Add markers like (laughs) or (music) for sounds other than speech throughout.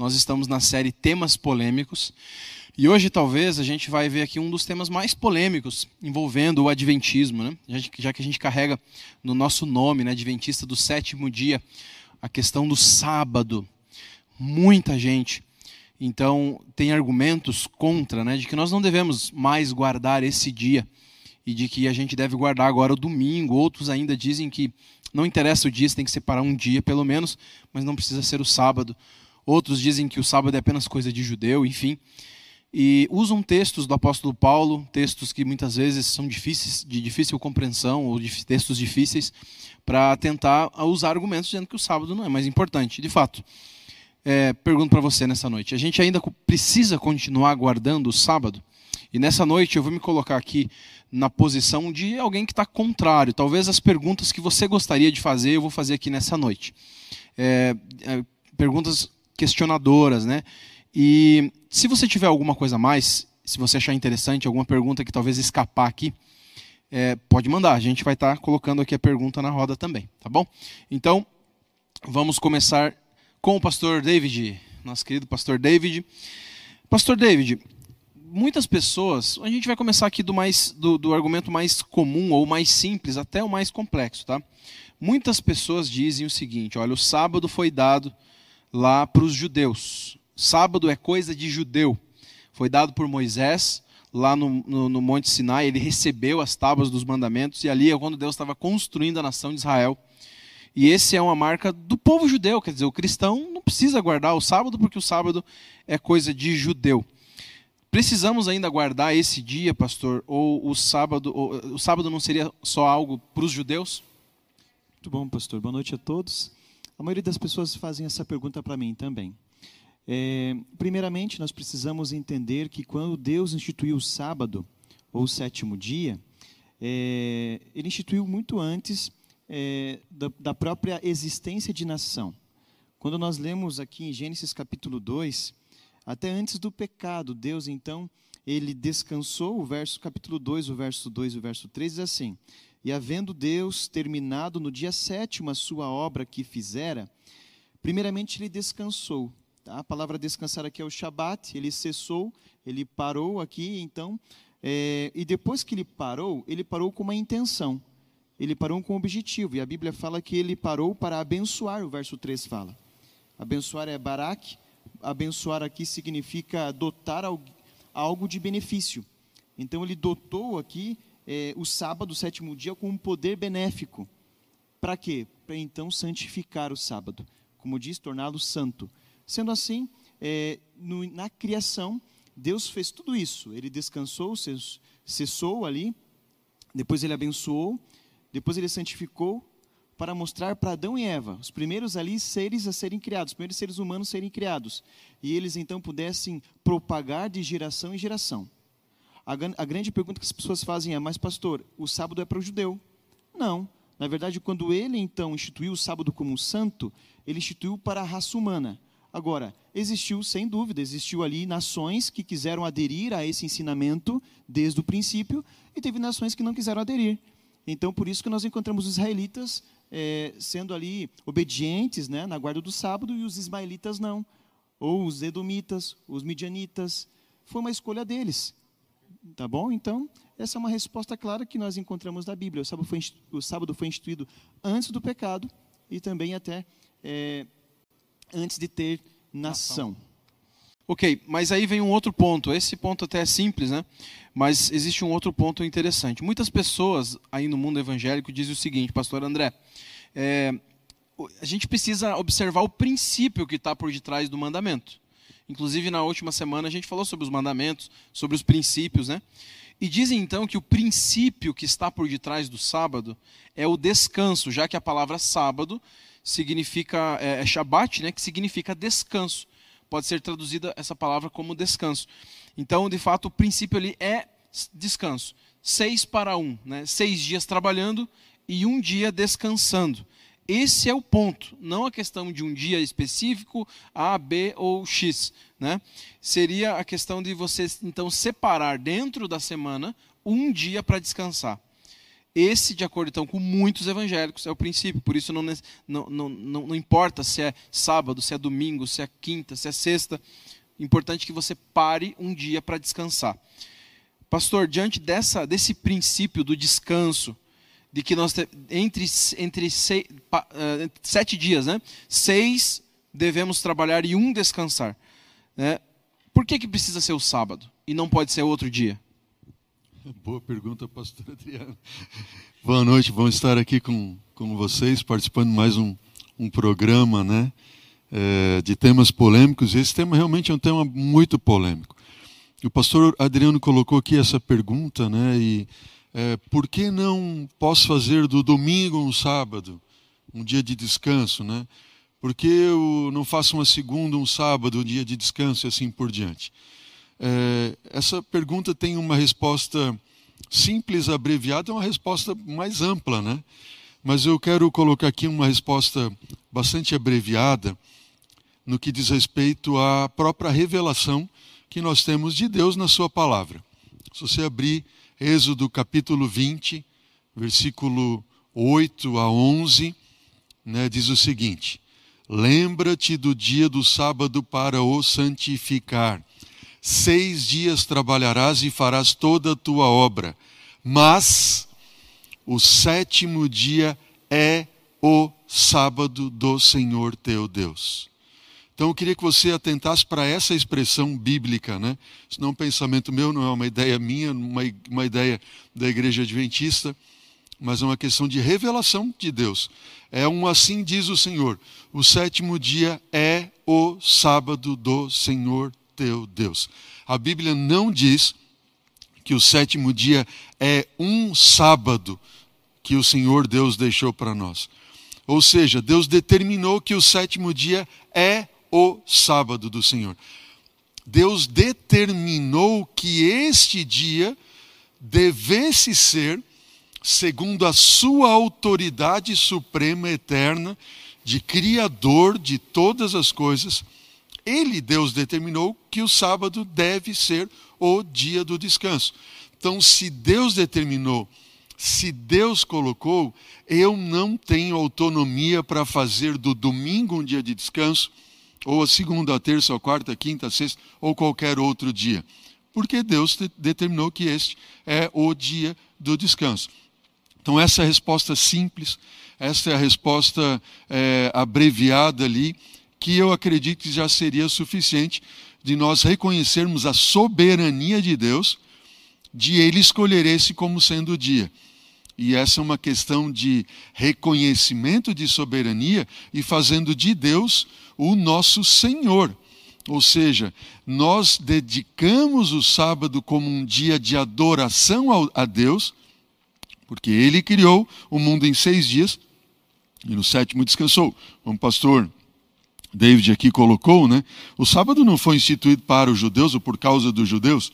Nós estamos na série Temas Polêmicos. E hoje, talvez, a gente vai ver aqui um dos temas mais polêmicos envolvendo o Adventismo, né? já que a gente carrega no nosso nome, né, Adventista do sétimo dia, a questão do sábado. Muita gente, então, tem argumentos contra, né, de que nós não devemos mais guardar esse dia e de que a gente deve guardar agora o domingo. Outros ainda dizem que não interessa o dia, você tem que separar um dia pelo menos, mas não precisa ser o sábado. Outros dizem que o sábado é apenas coisa de judeu, enfim. E usam textos do apóstolo Paulo, textos que muitas vezes são difíceis, de difícil compreensão, ou de textos difíceis, para tentar usar argumentos dizendo que o sábado não é mais importante. De fato, é, pergunto para você nessa noite: a gente ainda precisa continuar guardando o sábado? E nessa noite eu vou me colocar aqui na posição de alguém que está contrário. Talvez as perguntas que você gostaria de fazer, eu vou fazer aqui nessa noite. É, é, perguntas questionadoras, né? E se você tiver alguma coisa a mais, se você achar interessante, alguma pergunta que talvez escapar aqui, é, pode mandar. A gente vai estar tá colocando aqui a pergunta na roda também, tá bom? Então, vamos começar com o pastor David, nosso querido pastor David. Pastor David, muitas pessoas, a gente vai começar aqui do, mais, do, do argumento mais comum ou mais simples até o mais complexo, tá? Muitas pessoas dizem o seguinte: olha, o sábado foi dado lá para os judeus. Sábado é coisa de judeu. Foi dado por Moisés lá no, no, no, Monte Sinai. Ele recebeu as tábuas dos mandamentos e ali é quando Deus estava construindo a nação de Israel. E esse é uma marca do povo judeu, quer dizer, o cristão não precisa guardar o sábado porque o sábado é coisa de judeu. Precisamos ainda guardar esse dia, pastor? Ou o sábado, ou, o sábado não seria só algo para os judeus? Muito bom, pastor. Boa noite a todos. A maioria das pessoas fazem essa pergunta para mim também. É, primeiramente, nós precisamos entender que quando Deus instituiu o sábado, ou o sétimo dia, é, ele instituiu muito antes é, da, da própria existência de nação. Quando nós lemos aqui em Gênesis capítulo 2, até antes do pecado, Deus então, ele descansou, o verso capítulo 2, o verso 2 e o verso 3 diz assim: E havendo Deus terminado no dia sétimo a sua obra que fizera, primeiramente ele descansou. Tá? A palavra descansar aqui é o Shabat, ele cessou, ele parou aqui, então, é, e depois que ele parou, ele parou com uma intenção. Ele parou com um objetivo, e a Bíblia fala que ele parou para abençoar, o verso 3 fala. Abençoar é Barak, abençoar aqui significa dotar algo de benefício. Então ele dotou aqui é, o sábado, o sétimo dia, com um poder benéfico. Para quê? Para então santificar o sábado. Como diz, torná-lo santo. Sendo assim, é, no, na criação, Deus fez tudo isso. Ele descansou, cessou ali, depois ele abençoou, depois ele santificou, para mostrar para Adão e Eva, os primeiros ali seres a serem criados, os primeiros seres humanos a serem criados, e eles então pudessem propagar de geração em geração. A, a grande pergunta que as pessoas fazem é: mas pastor, o sábado é para o judeu? Não. Na verdade, quando ele então instituiu o sábado como um santo, ele instituiu para a raça humana. Agora, existiu, sem dúvida, existiu ali nações que quiseram aderir a esse ensinamento desde o princípio, e teve nações que não quiseram aderir. Então, por isso que nós encontramos os israelitas é, sendo ali obedientes né, na guarda do sábado e os ismaelitas não. Ou os edomitas, os midianitas. Foi uma escolha deles. Tá bom? Então, essa é uma resposta clara que nós encontramos na Bíblia. O sábado foi, o sábado foi instituído antes do pecado e também até é, antes de ter nação. Ok, mas aí vem um outro ponto. Esse ponto até é simples, né? Mas existe um outro ponto interessante. Muitas pessoas aí no mundo evangélico dizem o seguinte, Pastor André, é, a gente precisa observar o princípio que está por detrás do mandamento. Inclusive, na última semana, a gente falou sobre os mandamentos, sobre os princípios, né? E dizem então que o princípio que está por detrás do sábado é o descanso, já que a palavra sábado significa, é, é Shabat, né, que significa descanso pode ser traduzida essa palavra como descanso. Então, de fato, o princípio ali é descanso. Seis para um, né? seis dias trabalhando e um dia descansando. Esse é o ponto, não a questão de um dia específico, A, B ou X. Né? Seria a questão de você, então, separar dentro da semana um dia para descansar. Esse, de acordo então com muitos evangélicos, é o princípio. Por isso não, não, não, não, importa se é sábado, se é domingo, se é quinta, se é sexta. Importante que você pare um dia para descansar. Pastor, diante dessa, desse princípio do descanso, de que nós entre, entre seis, uh, sete dias, né? seis devemos trabalhar e um descansar. Né? Por que, que precisa ser o sábado e não pode ser outro dia? (laughs) Boa pergunta, pastor Adriano. (laughs) Boa noite, vamos estar aqui com, com vocês, participando de mais um, um programa né, é, de temas polêmicos. Esse tema realmente é um tema muito polêmico. O pastor Adriano colocou aqui essa pergunta, né? E é, por que não posso fazer do domingo um sábado, um dia de descanso, né? Por que eu não faço uma segunda, um sábado, um dia de descanso e assim por diante? É, essa pergunta tem uma resposta simples, abreviada, é uma resposta mais ampla, né? Mas eu quero colocar aqui uma resposta bastante abreviada no que diz respeito à própria revelação que nós temos de Deus na Sua palavra. Se você abrir Êxodo capítulo 20, versículo 8 a 11, né, diz o seguinte: Lembra-te do dia do sábado para o santificar. Seis dias trabalharás e farás toda a tua obra, mas o sétimo dia é o sábado do Senhor teu Deus. Então eu queria que você atentasse para essa expressão bíblica, né? Isso não é um pensamento meu, não é uma ideia minha, uma, uma ideia da igreja adventista, mas é uma questão de revelação de Deus. É um assim diz o Senhor: o sétimo dia é o sábado do Senhor teu Deus. A Bíblia não diz que o sétimo dia é um sábado que o Senhor Deus deixou para nós. Ou seja, Deus determinou que o sétimo dia é o sábado do Senhor. Deus determinou que este dia devesse ser, segundo a sua autoridade suprema eterna, de Criador de todas as coisas, ele, Deus, determinou que o sábado deve ser o dia do descanso. Então, se Deus determinou, se Deus colocou, eu não tenho autonomia para fazer do domingo um dia de descanso ou a segunda, a terça, a quarta, a quinta, a sexta, ou qualquer outro dia. Porque Deus determinou que este é o dia do descanso. Então, essa é a resposta simples, essa é a resposta é, abreviada ali, que eu acredito que já seria suficiente de nós reconhecermos a soberania de Deus, de Ele escolher esse como sendo o dia. E essa é uma questão de reconhecimento de soberania e fazendo de Deus o nosso Senhor. Ou seja, nós dedicamos o sábado como um dia de adoração a Deus, porque Ele criou o mundo em seis dias e no sétimo descansou. Como o pastor David aqui colocou, né? O sábado não foi instituído para os judeus ou por causa dos judeus.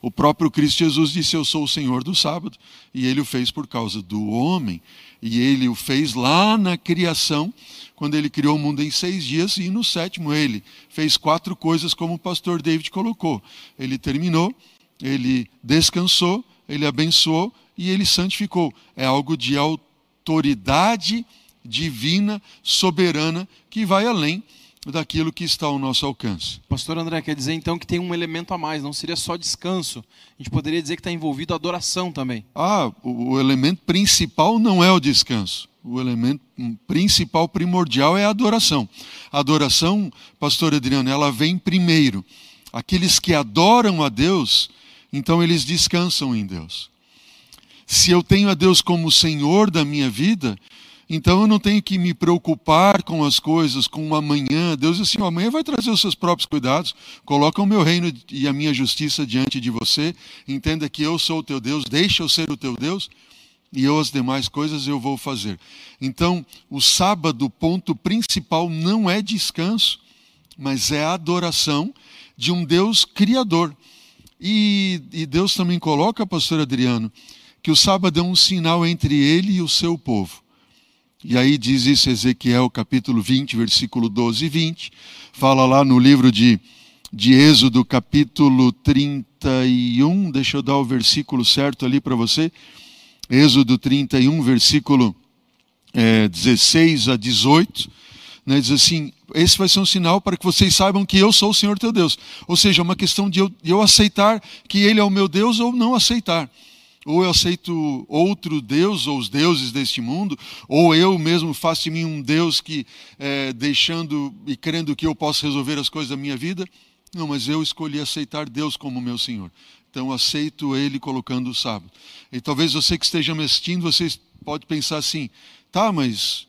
O próprio Cristo Jesus disse: Eu sou o Senhor do sábado. E ele o fez por causa do homem. E ele o fez lá na criação, quando ele criou o mundo em seis dias. E no sétimo ele fez quatro coisas, como o pastor David colocou. Ele terminou, ele descansou, ele abençoou e ele santificou. É algo de autoridade divina, soberana, que vai além daquilo que está ao nosso alcance. Pastor André, quer dizer então que tem um elemento a mais, não seria só descanso. A gente poderia dizer que está envolvido a adoração também. Ah, o, o elemento principal não é o descanso. O elemento principal, primordial é a adoração. A adoração, pastor Adriano, ela vem primeiro. Aqueles que adoram a Deus, então eles descansam em Deus. Se eu tenho a Deus como Senhor da minha vida, então eu não tenho que me preocupar com as coisas, com o amanhã. Deus diz assim: amanhã vai trazer os seus próprios cuidados. Coloca o meu reino e a minha justiça diante de você. Entenda que eu sou o teu Deus, deixa eu ser o teu Deus e eu as demais coisas eu vou fazer. Então, o sábado, ponto principal não é descanso, mas é adoração de um Deus criador. E, e Deus também coloca, pastor Adriano, que o sábado é um sinal entre ele e o seu povo. E aí diz isso Ezequiel capítulo 20, versículo 12 e 20. Fala lá no livro de, de Êxodo, capítulo 31. Deixa eu dar o versículo certo ali para você. Êxodo 31, versículo é, 16 a 18, né, diz assim: Esse vai ser um sinal para que vocês saibam que eu sou o Senhor teu Deus. Ou seja, é uma questão de eu, de eu aceitar que Ele é o meu Deus ou não aceitar ou eu aceito outro Deus, ou os deuses deste mundo, ou eu mesmo faço de mim um Deus que, é, deixando e crendo que eu posso resolver as coisas da minha vida. Não, mas eu escolhi aceitar Deus como meu Senhor. Então aceito Ele colocando o sábado. E talvez você que esteja me assistindo, você pode pensar assim, tá, mas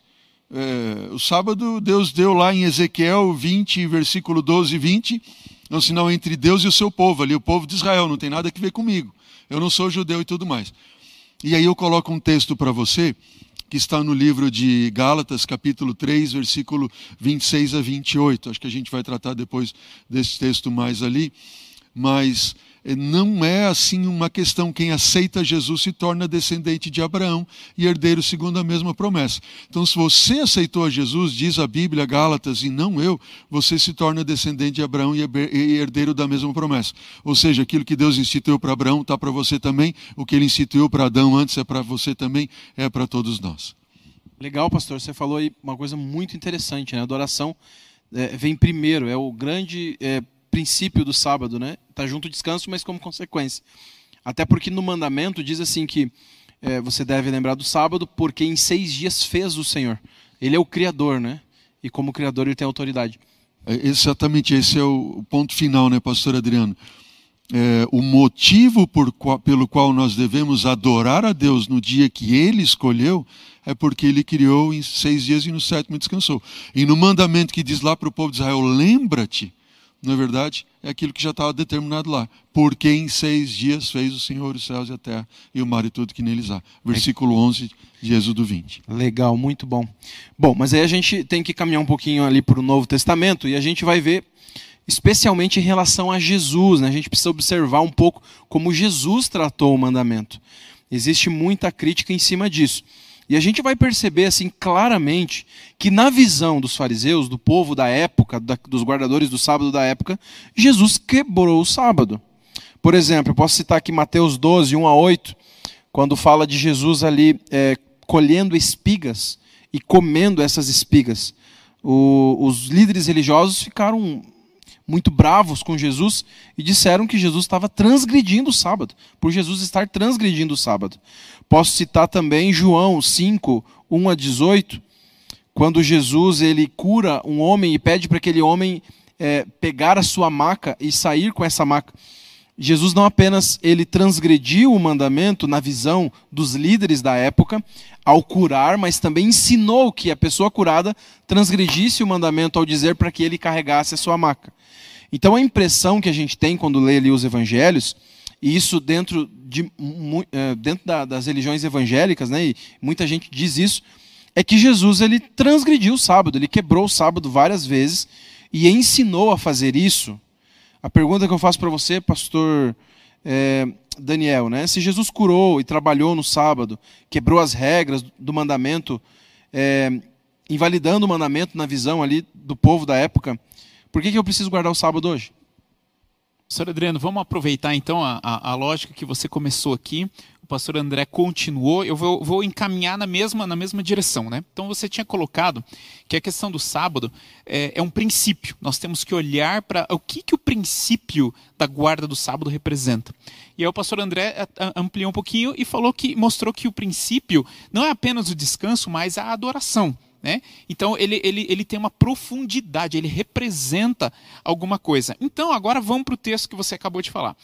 é, o sábado Deus deu lá em Ezequiel 20, versículo 12 e 20, é um sinal entre Deus e o seu povo, ali o povo de Israel, não tem nada a ver comigo eu não sou judeu e tudo mais. E aí eu coloco um texto para você, que está no livro de Gálatas, capítulo 3, versículo 26 a 28. Acho que a gente vai tratar depois desse texto mais ali. Mas não é assim uma questão. Quem aceita Jesus se torna descendente de Abraão e herdeiro segundo a mesma promessa. Então, se você aceitou a Jesus, diz a Bíblia, Gálatas, e não eu, você se torna descendente de Abraão e herdeiro da mesma promessa. Ou seja, aquilo que Deus instituiu para Abraão está para você também, o que ele instituiu para Adão antes é para você também, é para todos nós. Legal, pastor. Você falou aí uma coisa muito interessante, né? A adoração é, vem primeiro, é o grande. É princípio do sábado, né? Está junto o descanso, mas como consequência. Até porque no mandamento diz assim que é, você deve lembrar do sábado, porque em seis dias fez o Senhor. Ele é o Criador, né? E como Criador ele tem autoridade. É, exatamente, esse é o ponto final, né, Pastor Adriano? É, o motivo qual, pelo qual nós devemos adorar a Deus no dia que Ele escolheu é porque Ele criou em seis dias e no sétimo descansou. E no mandamento que diz lá para o povo de Israel: lembra-te não é verdade? É aquilo que já estava determinado lá. Porque em seis dias fez o Senhor os céus e a terra e o mar e tudo que neles há. Versículo 11 de Êxodo 20. Legal, muito bom. Bom, mas aí a gente tem que caminhar um pouquinho ali para o Novo Testamento e a gente vai ver, especialmente em relação a Jesus, né? a gente precisa observar um pouco como Jesus tratou o mandamento. Existe muita crítica em cima disso. E a gente vai perceber assim claramente que na visão dos fariseus, do povo da época, da, dos guardadores do sábado da época, Jesus quebrou o sábado. Por exemplo, eu posso citar aqui Mateus 12, 1 a 8, quando fala de Jesus ali é, colhendo espigas e comendo essas espigas. O, os líderes religiosos ficaram muito bravos com Jesus e disseram que Jesus estava transgredindo o sábado, por Jesus estar transgredindo o sábado. Posso citar também João 5, 1 a 18, quando Jesus ele cura um homem e pede para aquele homem é, pegar a sua maca e sair com essa maca. Jesus não apenas ele transgrediu o mandamento na visão dos líderes da época ao curar, mas também ensinou que a pessoa curada transgredisse o mandamento ao dizer para que ele carregasse a sua maca. Então a impressão que a gente tem quando lê ali os evangelhos, e isso dentro, de, é, dentro das religiões evangélicas, né, e muita gente diz isso, é que Jesus ele transgrediu o sábado, ele quebrou o sábado várias vezes e ensinou a fazer isso. A pergunta que eu faço para você, pastor é, Daniel, né? Se Jesus curou e trabalhou no sábado, quebrou as regras do mandamento, é, invalidando o mandamento na visão ali do povo da época, por que, que eu preciso guardar o sábado hoje? Pastor Adriano, vamos aproveitar então a, a, a, lógica que você começou aqui. O pastor André continuou. Eu vou, vou, encaminhar na mesma, na mesma direção. Né? Então você tinha colocado que a questão do sábado é, é um princípio. Nós temos que olhar para o que, que o princípio da guarda do sábado representa. E aí o pastor André ampliou um pouquinho e falou que mostrou que o princípio não é apenas o descanso, mas a adoração. Né? Então ele, ele, ele tem uma profundidade, ele representa alguma coisa. Então agora vamos para o texto que você acabou de falar.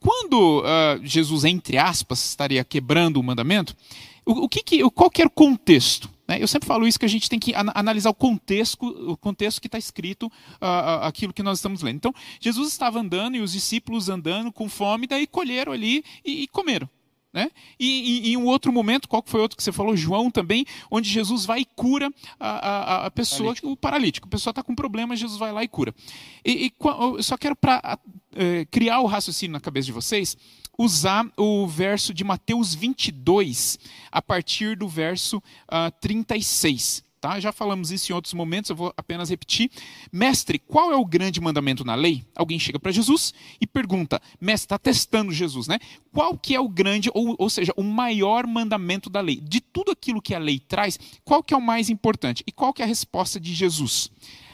Quando uh, Jesus, entre aspas, estaria quebrando o mandamento, o, o que, que, qual que era o contexto? Né? Eu sempre falo isso que a gente tem que analisar o contexto, o contexto que está escrito uh, aquilo que nós estamos lendo. Então Jesus estava andando e os discípulos andando com fome, daí colheram ali e, e comeram. Né? E, em um outro momento, qual foi outro que você falou? João também, onde Jesus vai e cura a, a, a pessoa, paralítico. o paralítico. A pessoa está com problema, Jesus vai lá e cura. E, e eu só quero, para é, criar o raciocínio na cabeça de vocês, usar o verso de Mateus 22, a partir do verso uh, 36. Tá? Já falamos isso em outros momentos, eu vou apenas repetir. Mestre, qual é o grande mandamento na lei? Alguém chega para Jesus e pergunta, mestre, está testando Jesus, né? Qual que é o grande, ou, ou seja, o maior mandamento da lei? De tudo aquilo que a lei traz, qual que é o mais importante? E qual que é a resposta de Jesus?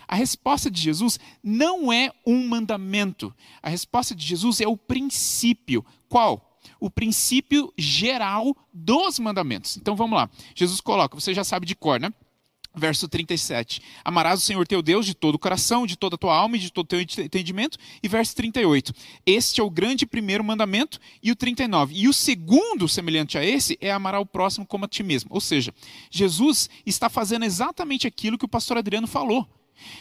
A resposta de Jesus não é um mandamento. A resposta de Jesus é o princípio. Qual? o princípio geral dos mandamentos. Então vamos lá. Jesus coloca, você já sabe de cor, né? Verso 37. Amarás o Senhor teu Deus de todo o coração, de toda a tua alma e de todo o teu entendimento. E verso 38. Este é o grande primeiro mandamento. E o 39. E o segundo, semelhante a esse, é amar o próximo como a ti mesmo. Ou seja, Jesus está fazendo exatamente aquilo que o pastor Adriano falou.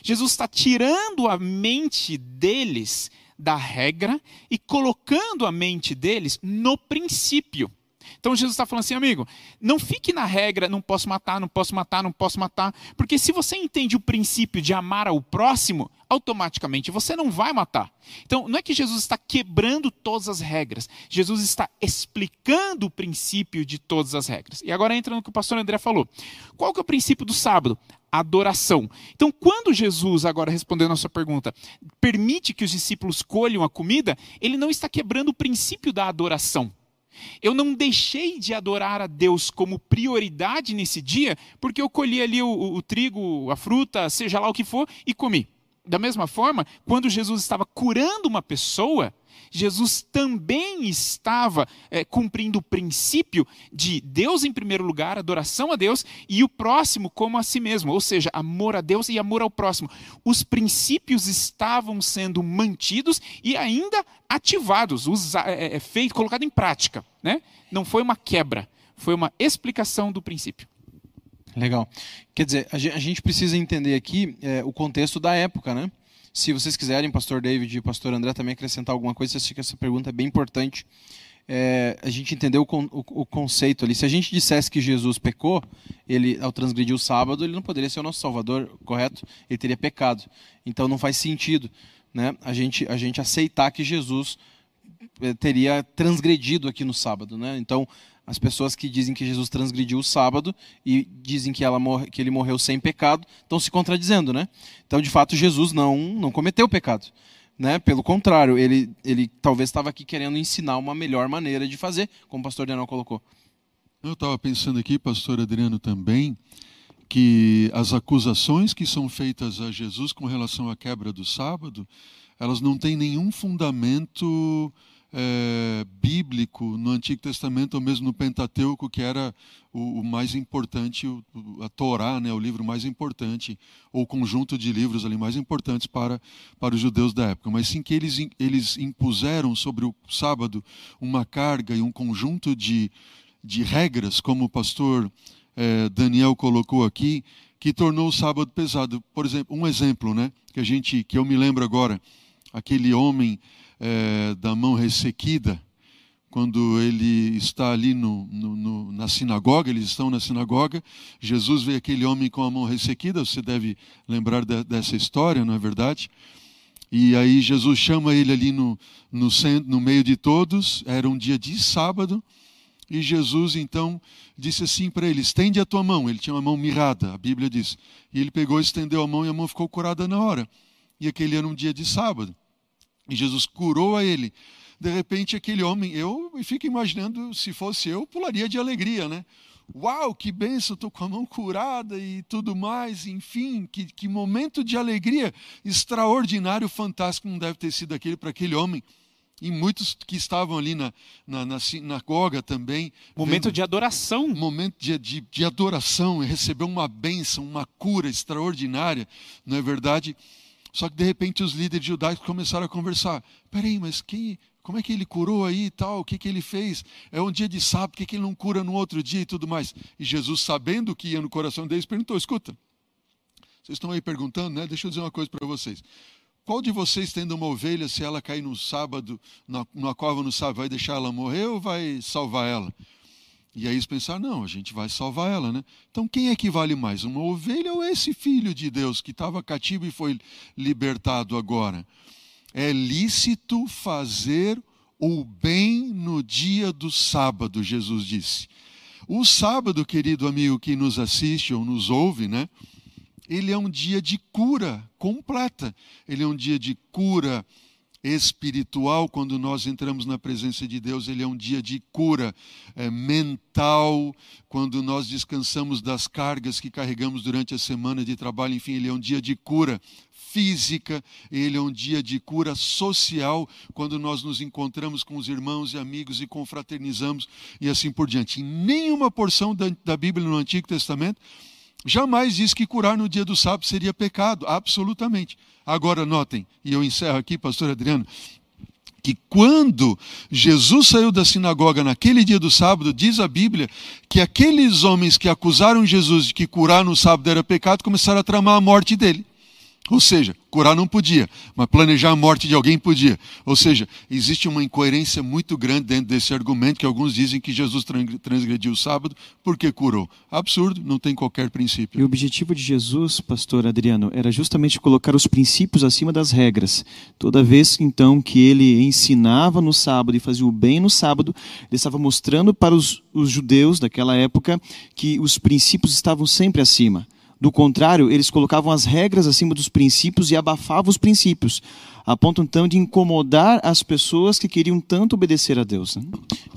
Jesus está tirando a mente deles da regra e colocando a mente deles no princípio. Então Jesus está falando assim, amigo, não fique na regra, não posso matar, não posso matar, não posso matar, porque se você entende o princípio de amar ao próximo, automaticamente você não vai matar. Então não é que Jesus está quebrando todas as regras, Jesus está explicando o princípio de todas as regras. E agora entra no que o pastor André falou. Qual que é o princípio do sábado? adoração. Então, quando Jesus, agora respondendo a sua pergunta, permite que os discípulos colham a comida, ele não está quebrando o princípio da adoração. Eu não deixei de adorar a Deus como prioridade nesse dia, porque eu colhi ali o, o, trigo, a fruta, seja lá o que for, e comi. Da mesma forma, quando Jesus estava curando uma pessoa, Jesus também estava é, cumprindo o princípio de Deus em primeiro lugar, adoração a Deus, e o próximo como a si mesmo, ou seja, amor a Deus e amor ao próximo. Os princípios estavam sendo mantidos e ainda ativados, usa, é, é, feito, colocado em prática. Né? Não foi uma quebra, foi uma explicação do princípio. Legal. Quer dizer, a gente precisa entender aqui é, o contexto da época, né? Se vocês quiserem, pastor David e pastor André também acrescentar alguma coisa, eu acho que essa pergunta é bem importante. É, a gente entendeu o, o, o, conceito ali. Se a gente dissesse que Jesus pecou, ele ao transgredir o sábado, ele não poderia ser o nosso Salvador, correto? Ele teria pecado. Então não faz sentido, né? A gente a gente aceitar que Jesus é, teria transgredido aqui no sábado, né? Então as pessoas que dizem que Jesus transgrediu o sábado e dizem que, ela morre, que ele morreu sem pecado estão se contradizendo, né? Então, de fato, Jesus não, não cometeu pecado. Né? Pelo contrário, ele, ele talvez estava aqui querendo ensinar uma melhor maneira de fazer, como o pastor Daniel colocou. Eu estava pensando aqui, pastor Adriano também, que as acusações que são feitas a Jesus com relação à quebra do sábado, elas não têm nenhum fundamento é, bíblico no Antigo Testamento, ou mesmo no Pentateuco, que era o, o mais importante, o, a Torá, né, o livro mais importante, ou o conjunto de livros ali mais importantes para, para os judeus da época. Mas sim que eles, eles impuseram sobre o sábado uma carga e um conjunto de, de regras, como o pastor é, Daniel colocou aqui, que tornou o sábado pesado. Por exemplo, um exemplo, né, que a gente, que eu me lembro agora, aquele homem é, da mão ressequida, quando ele está ali no, no, no, na sinagoga, eles estão na sinagoga, Jesus vê aquele homem com a mão ressequida, você deve lembrar de, dessa história, não é verdade? E aí Jesus chama ele ali no, no, centro, no meio de todos, era um dia de sábado, e Jesus então disse assim para ele: estende a tua mão. Ele tinha uma mão mirrada, a Bíblia diz. E ele pegou, estendeu a mão e a mão ficou curada na hora. E aquele era um dia de sábado. E Jesus curou a ele. De repente, aquele homem, eu fico imaginando, se fosse eu, pularia de alegria, né? Uau, que benção, estou com a mão curada e tudo mais, enfim, que, que momento de alegria extraordinário, fantástico, não deve ter sido aquele para aquele homem e muitos que estavam ali na, na, na sinagoga também. Momento vendo, de adoração. Momento de, de, de adoração, recebeu uma bênção, uma cura extraordinária, não é verdade? Só que de repente os líderes judaicos começaram a conversar. Peraí, mas quem, como é que ele curou aí e tal? O que, que ele fez? É um dia de sábado, por que, que ele não cura no outro dia e tudo mais? E Jesus, sabendo o que ia no coração deles, perguntou: escuta, vocês estão aí perguntando, né? Deixa eu dizer uma coisa para vocês. Qual de vocês, tendo uma ovelha, se ela cair no sábado, na, numa cova no sábado, vai deixar ela morrer ou vai salvar ela? E aí eles pensaram, não, a gente vai salvar ela, né? Então quem é que vale mais, uma ovelha ou esse filho de Deus que estava cativo e foi libertado agora? É lícito fazer o bem no dia do sábado, Jesus disse. O sábado, querido amigo que nos assiste ou nos ouve, né? Ele é um dia de cura completa. Ele é um dia de cura espiritual, quando nós entramos na presença de Deus, ele é um dia de cura é, mental, quando nós descansamos das cargas que carregamos durante a semana de trabalho, enfim, ele é um dia de cura física, ele é um dia de cura social, quando nós nos encontramos com os irmãos e amigos e confraternizamos e assim por diante. Em nenhuma porção da, da Bíblia no Antigo Testamento jamais diz que curar no dia do sábado seria pecado, absolutamente. Agora, notem, e eu encerro aqui, pastor Adriano, que quando Jesus saiu da sinagoga naquele dia do sábado, diz a Bíblia que aqueles homens que acusaram Jesus de que curar no sábado era pecado começaram a tramar a morte dele. Ou seja, curar não podia, mas planejar a morte de alguém podia. Ou seja, existe uma incoerência muito grande dentro desse argumento que alguns dizem que Jesus transgrediu o sábado porque curou. Absurdo, não tem qualquer princípio. E o objetivo de Jesus, pastor Adriano, era justamente colocar os princípios acima das regras. Toda vez então que ele ensinava no sábado e fazia o bem no sábado, ele estava mostrando para os, os judeus daquela época que os princípios estavam sempre acima. Do contrário, eles colocavam as regras acima dos princípios e abafavam os princípios, a ponto então de incomodar as pessoas que queriam tanto obedecer a Deus. Né?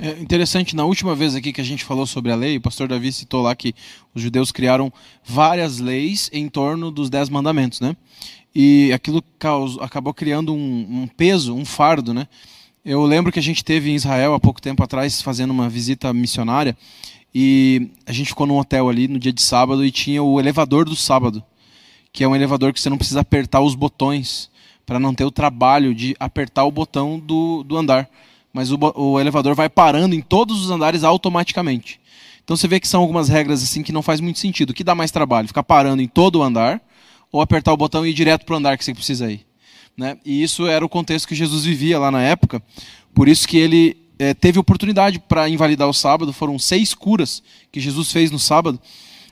É interessante, na última vez aqui que a gente falou sobre a lei, o pastor Davi citou lá que os judeus criaram várias leis em torno dos dez mandamentos, né? E aquilo causou, acabou criando um, um peso, um fardo, né? Eu lembro que a gente teve em Israel há pouco tempo atrás fazendo uma visita missionária e a gente ficou num hotel ali no dia de sábado e tinha o elevador do sábado, que é um elevador que você não precisa apertar os botões para não ter o trabalho de apertar o botão do, do andar. Mas o, o elevador vai parando em todos os andares automaticamente. Então você vê que são algumas regras assim que não faz muito sentido. O que dá mais trabalho? Ficar parando em todo o andar ou apertar o botão e ir direto para o andar que você precisa ir? Né? E isso era o contexto que Jesus vivia lá na época. Por isso que ele é, teve oportunidade para invalidar o sábado, foram seis curas que Jesus fez no sábado,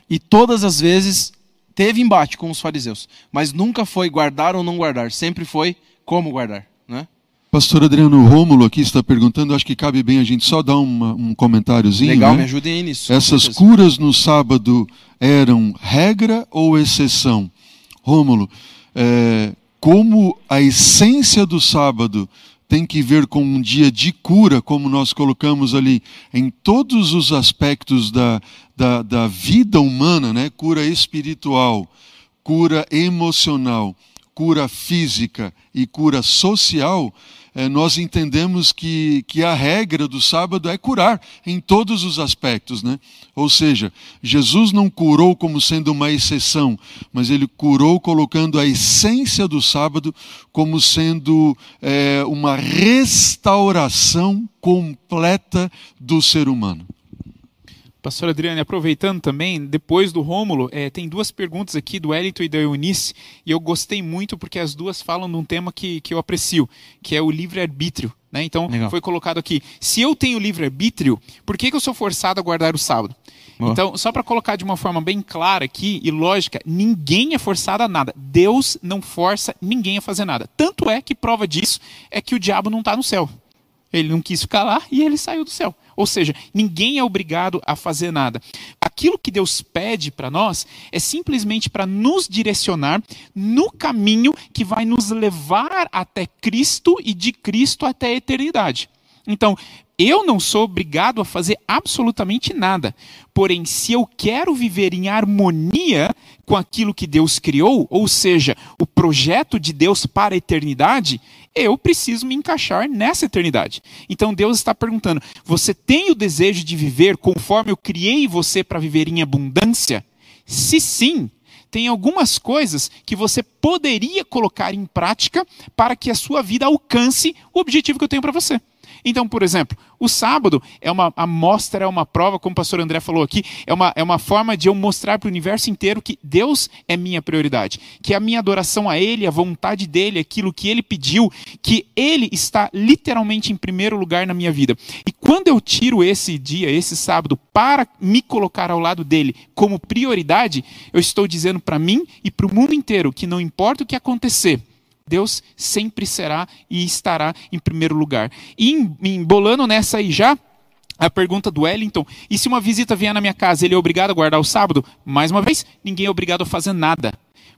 e todas as vezes teve embate com os fariseus, mas nunca foi guardar ou não guardar, sempre foi como guardar. Né? Pastor Adriano Rômulo aqui está perguntando, acho que cabe bem a gente só dar uma, um comentáriozinho. Legal, né? me ajudem aí nisso. Essas curas no sábado eram regra ou exceção? Rômulo, é, como a essência do sábado tem que ver com um dia de cura, como nós colocamos ali, em todos os aspectos da, da, da vida humana, né? cura espiritual, cura emocional, cura física e cura social, é, nós entendemos que, que a regra do sábado é curar em todos os aspectos. Né? Ou seja, Jesus não curou como sendo uma exceção, mas ele curou colocando a essência do sábado como sendo é, uma restauração completa do ser humano. Pastor Adriane, aproveitando também, depois do Rômulo, é, tem duas perguntas aqui do Elito e da Eunice, e eu gostei muito porque as duas falam de um tema que, que eu aprecio, que é o livre-arbítrio. Né? Então, Legal. foi colocado aqui, se eu tenho livre-arbítrio, por que, que eu sou forçado a guardar o sábado? Boa. Então, só para colocar de uma forma bem clara aqui e lógica, ninguém é forçado a nada. Deus não força ninguém a fazer nada. Tanto é que prova disso é que o diabo não está no céu. Ele não quis ficar lá e ele saiu do céu. Ou seja, ninguém é obrigado a fazer nada. Aquilo que Deus pede para nós é simplesmente para nos direcionar no caminho que vai nos levar até Cristo e de Cristo até a eternidade. Então, eu não sou obrigado a fazer absolutamente nada. Porém, se eu quero viver em harmonia com aquilo que Deus criou, ou seja, o projeto de Deus para a eternidade, eu preciso me encaixar nessa eternidade. Então Deus está perguntando: você tem o desejo de viver conforme eu criei você para viver em abundância? Se sim, tem algumas coisas que você poderia colocar em prática para que a sua vida alcance o objetivo que eu tenho para você. Então, por exemplo, o sábado é uma amostra, é uma prova, como o pastor André falou aqui, é uma, é uma forma de eu mostrar para o universo inteiro que Deus é minha prioridade, que a minha adoração a Ele, a vontade dEle, aquilo que Ele pediu, que Ele está literalmente em primeiro lugar na minha vida. E quando eu tiro esse dia, esse sábado, para me colocar ao lado dEle como prioridade, eu estou dizendo para mim e para o mundo inteiro que não importa o que acontecer, Deus sempre será e estará em primeiro lugar. E embolando nessa aí já, A pergunta do Wellington: e se uma visita vier na minha casa, ele é obrigado a guardar o sábado? Mais uma vez, ninguém é obrigado a fazer nada.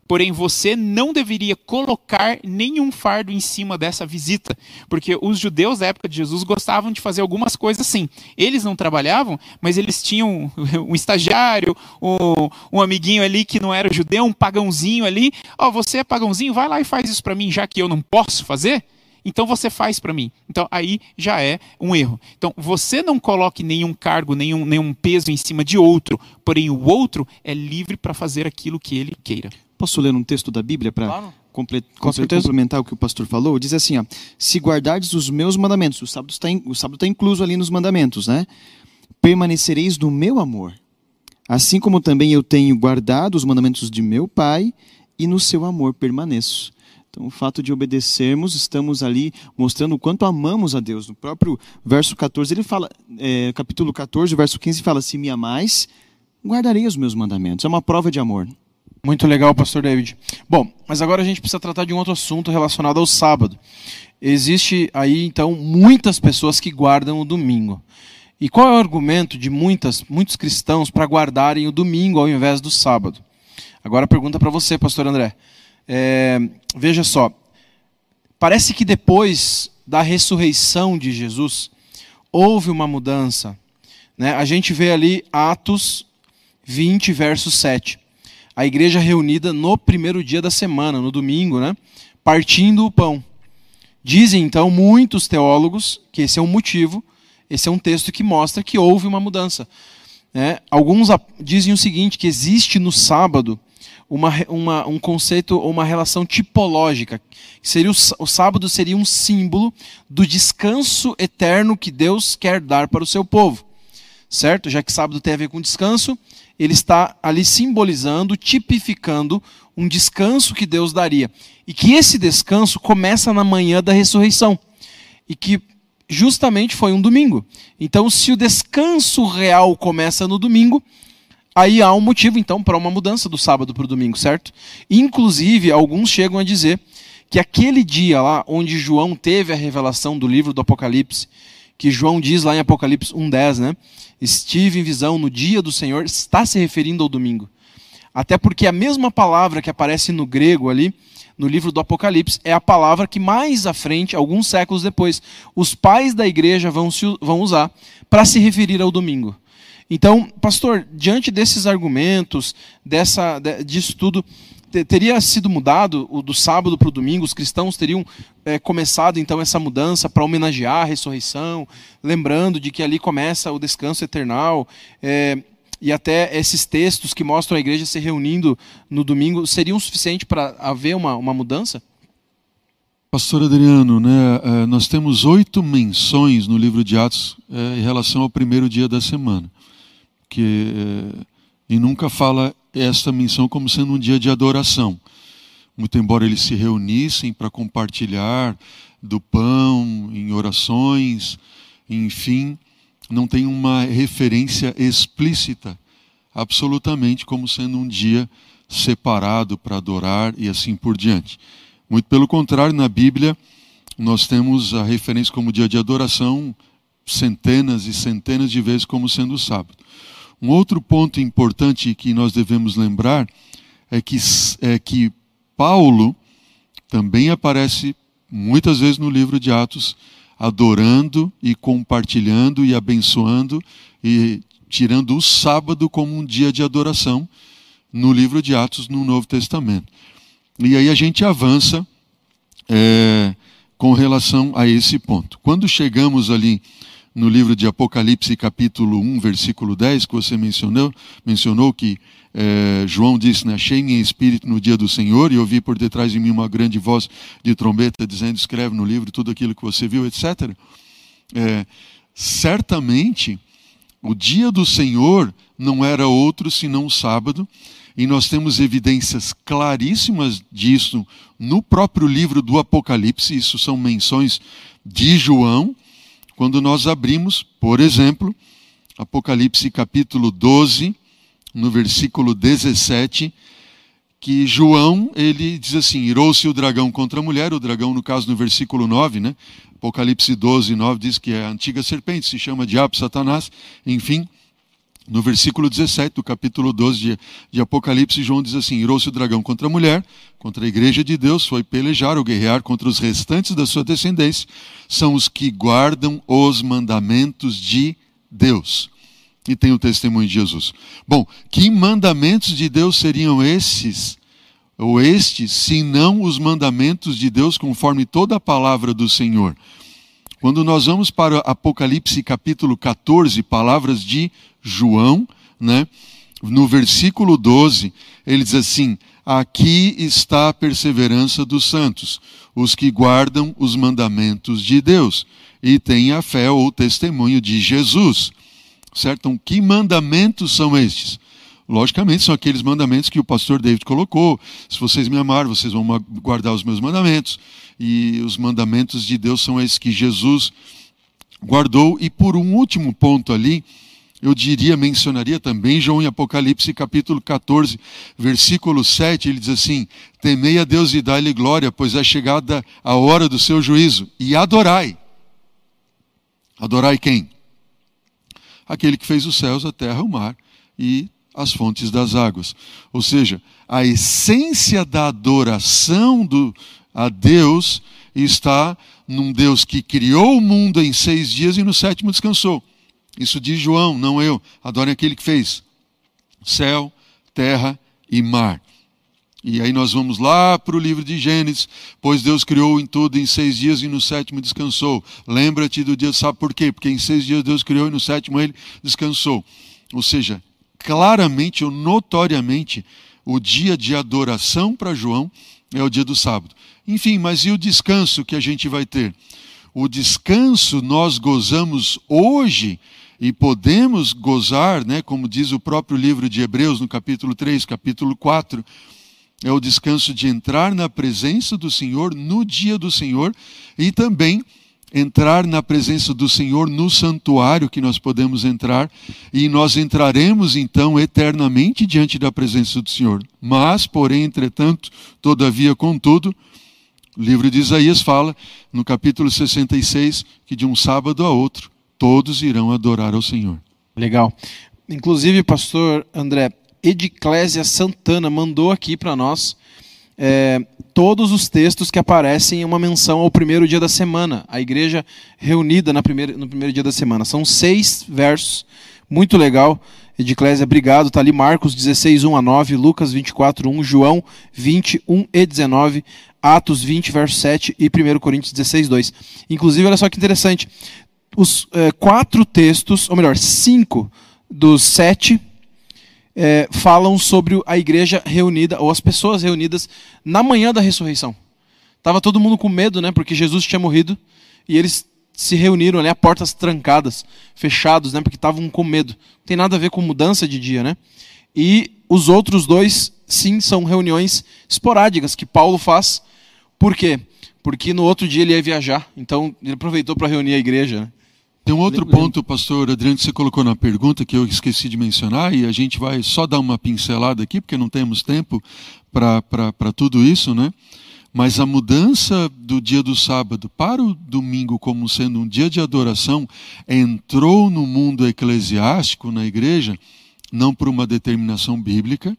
Porém, você não deveria colocar nenhum fardo em cima dessa visita, porque os judeus da época de Jesus gostavam de fazer algumas coisas assim. Eles não trabalhavam, mas eles tinham (laughs) um estagiário, um, um amiguinho ali que não era judeu, um pagãozinho ali. Ó, oh, você é pagãozinho, vai lá e faz isso para mim, já que eu não posso fazer. Então você faz para mim. Então aí já é um erro. Então você não coloque nenhum cargo, nenhum, nenhum peso em cima de outro, porém o outro é livre para fazer aquilo que ele queira. Posso ler um texto da Bíblia para claro. comple complementar o que o pastor falou? Diz assim: ó, se guardardes os meus mandamentos, o sábado está está incluso ali nos mandamentos, né? Permanecereis no meu amor, assim como também eu tenho guardado os mandamentos de meu Pai e no seu amor permaneço. Então, o fato de obedecermos, estamos ali mostrando o quanto amamos a Deus. No próprio verso 14, ele fala, é, capítulo 14, verso 15, fala: Se me amais, guardarei os meus mandamentos. É uma prova de amor. Muito legal, pastor David. Bom, mas agora a gente precisa tratar de um outro assunto relacionado ao sábado. Existe aí, então, muitas pessoas que guardam o domingo. E qual é o argumento de muitas, muitos cristãos para guardarem o domingo ao invés do sábado? Agora a pergunta para você, pastor André. É, veja só, parece que depois da ressurreição de Jesus, houve uma mudança. Né? A gente vê ali Atos 20, verso 7 a igreja reunida no primeiro dia da semana, no domingo, né? partindo o pão. Dizem então muitos teólogos que esse é um motivo, esse é um texto que mostra que houve uma mudança. Né? Alguns dizem o seguinte: que existe no sábado uma, uma, um conceito ou uma relação tipológica. Seria o, o sábado seria um símbolo do descanso eterno que Deus quer dar para o seu povo. Certo? Já que sábado tem a ver com descanso, ele está ali simbolizando, tipificando um descanso que Deus daria. E que esse descanso começa na manhã da ressurreição. E que justamente foi um domingo. Então, se o descanso real começa no domingo, aí há um motivo então para uma mudança do sábado para o domingo, certo? Inclusive, alguns chegam a dizer que aquele dia lá onde João teve a revelação do livro do Apocalipse, que João diz lá em Apocalipse 1:10, né? estive em visão no dia do Senhor, está se referindo ao domingo. Até porque a mesma palavra que aparece no grego ali, no livro do Apocalipse, é a palavra que mais à frente, alguns séculos depois, os pais da igreja vão, se, vão usar para se referir ao domingo. Então, pastor, diante desses argumentos, dessa, disso tudo, teria sido mudado o do sábado para o domingo, os cristãos teriam é, começado então essa mudança para homenagear a ressurreição, lembrando de que ali começa o descanso eternal, é, e até esses textos que mostram a igreja se reunindo no domingo seriam suficientes para haver uma, uma mudança? Pastor Adriano, né, é, nós temos oito menções no livro de Atos é, em relação ao primeiro dia da semana, que e nunca fala esta menção como sendo um dia de adoração. Muito embora eles se reunissem para compartilhar do pão, em orações, enfim, não tem uma referência explícita, absolutamente, como sendo um dia separado para adorar e assim por diante. Muito pelo contrário, na Bíblia, nós temos a referência como dia de adoração centenas e centenas de vezes como sendo o sábado. Um outro ponto importante que nós devemos lembrar é que, é que Paulo também aparece muitas vezes no livro de Atos adorando e compartilhando e abençoando e tirando o sábado como um dia de adoração no livro de Atos no Novo Testamento. E aí a gente avança é, com relação a esse ponto. Quando chegamos ali no livro de Apocalipse, capítulo 1, versículo 10, que você mencionou, mencionou que é, João disse, né, achei em espírito no dia do Senhor e ouvi por detrás de mim uma grande voz de trombeta dizendo, escreve no livro tudo aquilo que você viu, etc. É, certamente, o dia do Senhor não era outro senão o sábado, e nós temos evidências claríssimas disso no próprio livro do Apocalipse, isso são menções de João, quando nós abrimos, por exemplo, Apocalipse capítulo 12, no versículo 17, que João, ele diz assim, irou-se o dragão contra a mulher, o dragão no caso no versículo 9, né? Apocalipse 12, 9 diz que é a antiga serpente, se chama diabo, Satanás, enfim. No versículo 17 do capítulo 12 de, de Apocalipse, João diz assim: Irou-se o dragão contra a mulher, contra a igreja de Deus, foi pelejar ou guerrear contra os restantes da sua descendência, são os que guardam os mandamentos de Deus. E tem o testemunho de Jesus. Bom, que mandamentos de Deus seriam esses, ou estes, se não os mandamentos de Deus conforme toda a palavra do Senhor? Quando nós vamos para Apocalipse capítulo 14, palavras de João, né? no versículo 12, ele diz assim: Aqui está a perseverança dos santos, os que guardam os mandamentos de Deus e têm a fé ou testemunho de Jesus. Certo? Então, que mandamentos são estes? Logicamente, são aqueles mandamentos que o pastor David colocou. Se vocês me amarem, vocês vão guardar os meus mandamentos. E os mandamentos de Deus são esses que Jesus guardou. E por um último ponto ali, eu diria, mencionaria também João em Apocalipse capítulo 14, versículo 7, ele diz assim: Temei a Deus e dai-lhe glória, pois é chegada a hora do seu juízo, e adorai. Adorai quem? Aquele que fez os céus, a terra, o mar e as fontes das águas. Ou seja, a essência da adoração do, a Deus está num Deus que criou o mundo em seis dias e no sétimo descansou. Isso diz João, não eu. Adorem aquele que fez céu, terra e mar. E aí nós vamos lá para o livro de Gênesis, pois Deus criou em tudo em seis dias e no sétimo descansou. Lembra-te do dia, sabe por quê? Porque em seis dias Deus criou e no sétimo ele descansou. Ou seja, claramente ou notoriamente, o dia de adoração para João é o dia do sábado. Enfim, mas e o descanso que a gente vai ter? O descanso nós gozamos hoje e podemos gozar, né, como diz o próprio livro de Hebreus, no capítulo 3, capítulo 4, é o descanso de entrar na presença do Senhor no dia do Senhor e também entrar na presença do Senhor no santuário que nós podemos entrar e nós entraremos então eternamente diante da presença do Senhor. Mas, porém, entretanto, todavia, contudo, o livro de Isaías fala no capítulo 66 que de um sábado a outro todos irão adorar ao Senhor. Legal. Inclusive, pastor André, Ediclésia Santana mandou aqui para nós é, todos os textos que aparecem em uma menção ao primeiro dia da semana, a igreja reunida na primeira, no primeiro dia da semana. São seis versos, muito legal. Ediclésia, obrigado. Está ali Marcos 16, 1 a 9, Lucas 24, 1, João 21 e 19, Atos 20, verso 7 e 1 Coríntios 16, 2. Inclusive, olha só que interessante os é, quatro textos, ou melhor, cinco dos sete, é, falam sobre a igreja reunida, ou as pessoas reunidas na manhã da ressurreição. Estava todo mundo com medo, né? Porque Jesus tinha morrido e eles se reuniram ali a portas trancadas, fechados, né? Porque estavam com medo. Não tem nada a ver com mudança de dia, né? E os outros dois, sim, são reuniões esporádicas que Paulo faz. Por quê? Porque no outro dia ele ia viajar, então ele aproveitou para reunir a igreja. Né? Tem um outro ponto, pastor Adriano, que você colocou na pergunta que eu esqueci de mencionar, e a gente vai só dar uma pincelada aqui, porque não temos tempo para tudo isso, né? Mas a mudança do dia do sábado para o domingo como sendo um dia de adoração entrou no mundo eclesiástico, na igreja, não por uma determinação bíblica,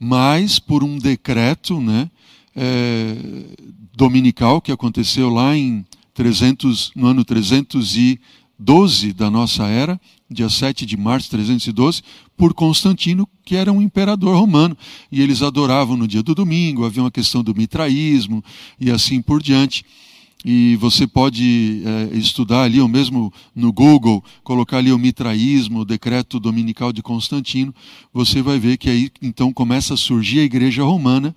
mas por um decreto né, é, dominical que aconteceu lá em 300, no ano 300 e 12 da nossa era, dia 7 de março 312, por Constantino, que era um imperador romano. E eles adoravam no dia do domingo, havia uma questão do mitraísmo e assim por diante. E você pode é, estudar ali, ou mesmo no Google, colocar ali o mitraísmo, o decreto dominical de Constantino, você vai ver que aí então começa a surgir a igreja romana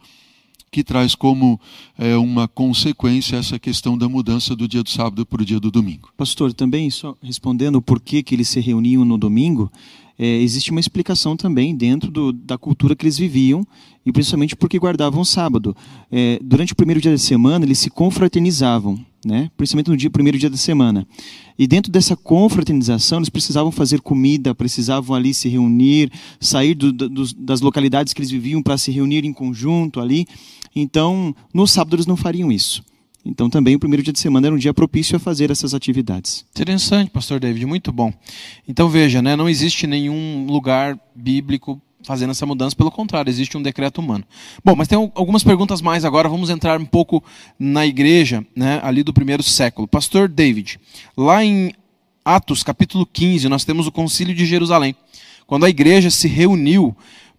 que traz como é, uma consequência essa questão da mudança do dia do sábado para o dia do domingo. Pastor, também só respondendo por que, que eles se reuniam no domingo, é, existe uma explicação também dentro do, da cultura que eles viviam e principalmente porque guardavam o sábado. É, durante o primeiro dia da semana eles se confraternizavam, né? principalmente no dia, primeiro dia da semana. E dentro dessa confraternização, eles precisavam fazer comida, precisavam ali se reunir, sair do, do, das localidades que eles viviam para se reunir em conjunto ali. Então, no sábado eles não fariam isso. Então, também o primeiro dia de semana era um dia propício a fazer essas atividades. Interessante, pastor David, muito bom. Então, veja, né, não existe nenhum lugar bíblico fazendo essa mudança, pelo contrário, existe um decreto humano. Bom, mas tem algumas perguntas mais agora, vamos entrar um pouco na igreja, né, ali do primeiro século. Pastor David, lá em Atos capítulo 15, nós temos o concílio de Jerusalém, quando a igreja se reuniu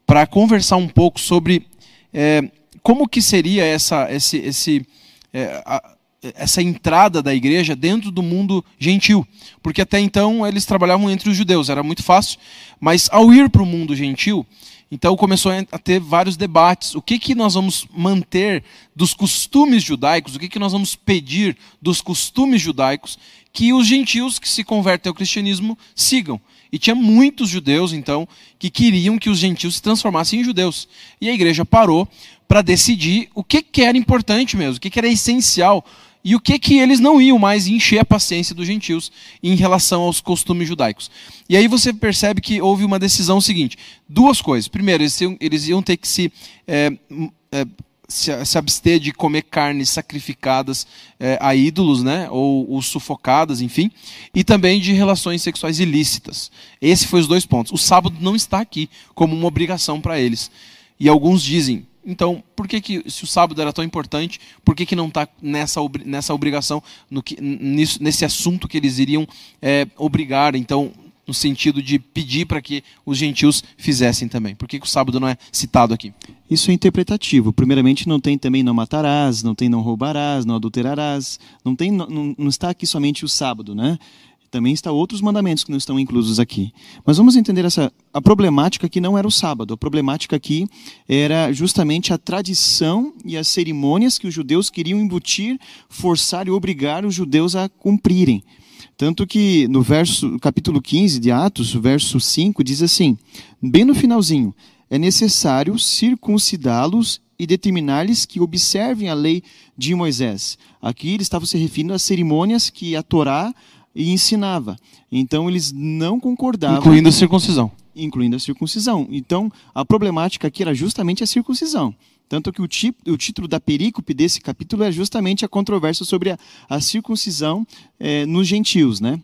para conversar um pouco sobre é, como que seria essa, esse, esse, é, a, essa entrada da igreja dentro do mundo gentil. Porque até então eles trabalhavam entre os judeus, era muito fácil. Mas ao ir para o mundo gentil, então começou a ter vários debates. O que, que nós vamos manter dos costumes judaicos? O que, que nós vamos pedir dos costumes judaicos que os gentios que se convertem ao cristianismo sigam? E tinha muitos judeus, então, que queriam que os gentios se transformassem em judeus. E a igreja parou para decidir o que, que era importante mesmo, o que, que era essencial e o que que eles não iam mais encher a paciência dos gentios em relação aos costumes judaicos. E aí você percebe que houve uma decisão seguinte: duas coisas. Primeiro, eles iam, eles iam ter que se, é, é, se, abster de comer carnes sacrificadas é, a ídolos, né, ou, ou, sufocadas, enfim, e também de relações sexuais ilícitas. Esses foram os dois pontos. O sábado não está aqui como uma obrigação para eles. E alguns dizem, então, por que, que se o sábado era tão importante, por que, que não está nessa, nessa obrigação, no que, nisso, nesse assunto que eles iriam é, obrigar, então, no sentido de pedir para que os gentios fizessem também? Por que, que o sábado não é citado aqui? Isso é interpretativo. Primeiramente, não tem também não matarás, não tem não roubarás, não adulterarás, não, tem, não, não está aqui somente o sábado, né? Também está outros mandamentos que não estão inclusos aqui. Mas vamos entender essa a problemática que não era o sábado. A problemática aqui era justamente a tradição e as cerimônias que os judeus queriam embutir, forçar e obrigar os judeus a cumprirem. Tanto que no verso capítulo 15 de Atos, verso 5 diz assim: bem no finalzinho, é necessário circuncidá-los e determinar-lhes que observem a lei de Moisés. Aqui ele estava se referindo às cerimônias que a Torá e ensinava. Então eles não concordavam. Incluindo a circuncisão. Incluindo a circuncisão. Então a problemática aqui era justamente a circuncisão. Tanto que o, o título da perícope desse capítulo é justamente a controvérsia sobre a, a circuncisão é, nos gentios, né?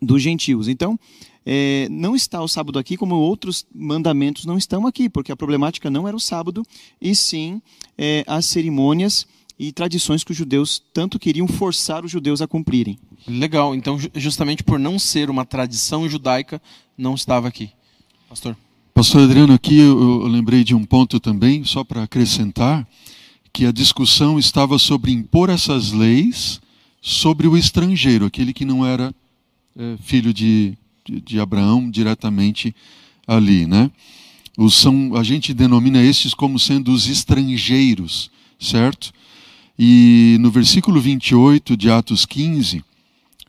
Dos gentios. Então, é, não está o sábado aqui, como outros mandamentos não estão aqui, porque a problemática não era o sábado, e sim é, as cerimônias e tradições que os judeus tanto queriam forçar os judeus a cumprirem. Legal. Então, justamente por não ser uma tradição judaica, não estava aqui. Pastor. Pastor Adriano, aqui eu, eu lembrei de um ponto também, só para acrescentar, que a discussão estava sobre impor essas leis sobre o estrangeiro, aquele que não era é, filho de, de, de, Abraão diretamente ali, né? Os são, a gente denomina estes como sendo os estrangeiros, certo? E no versículo 28 de Atos 15,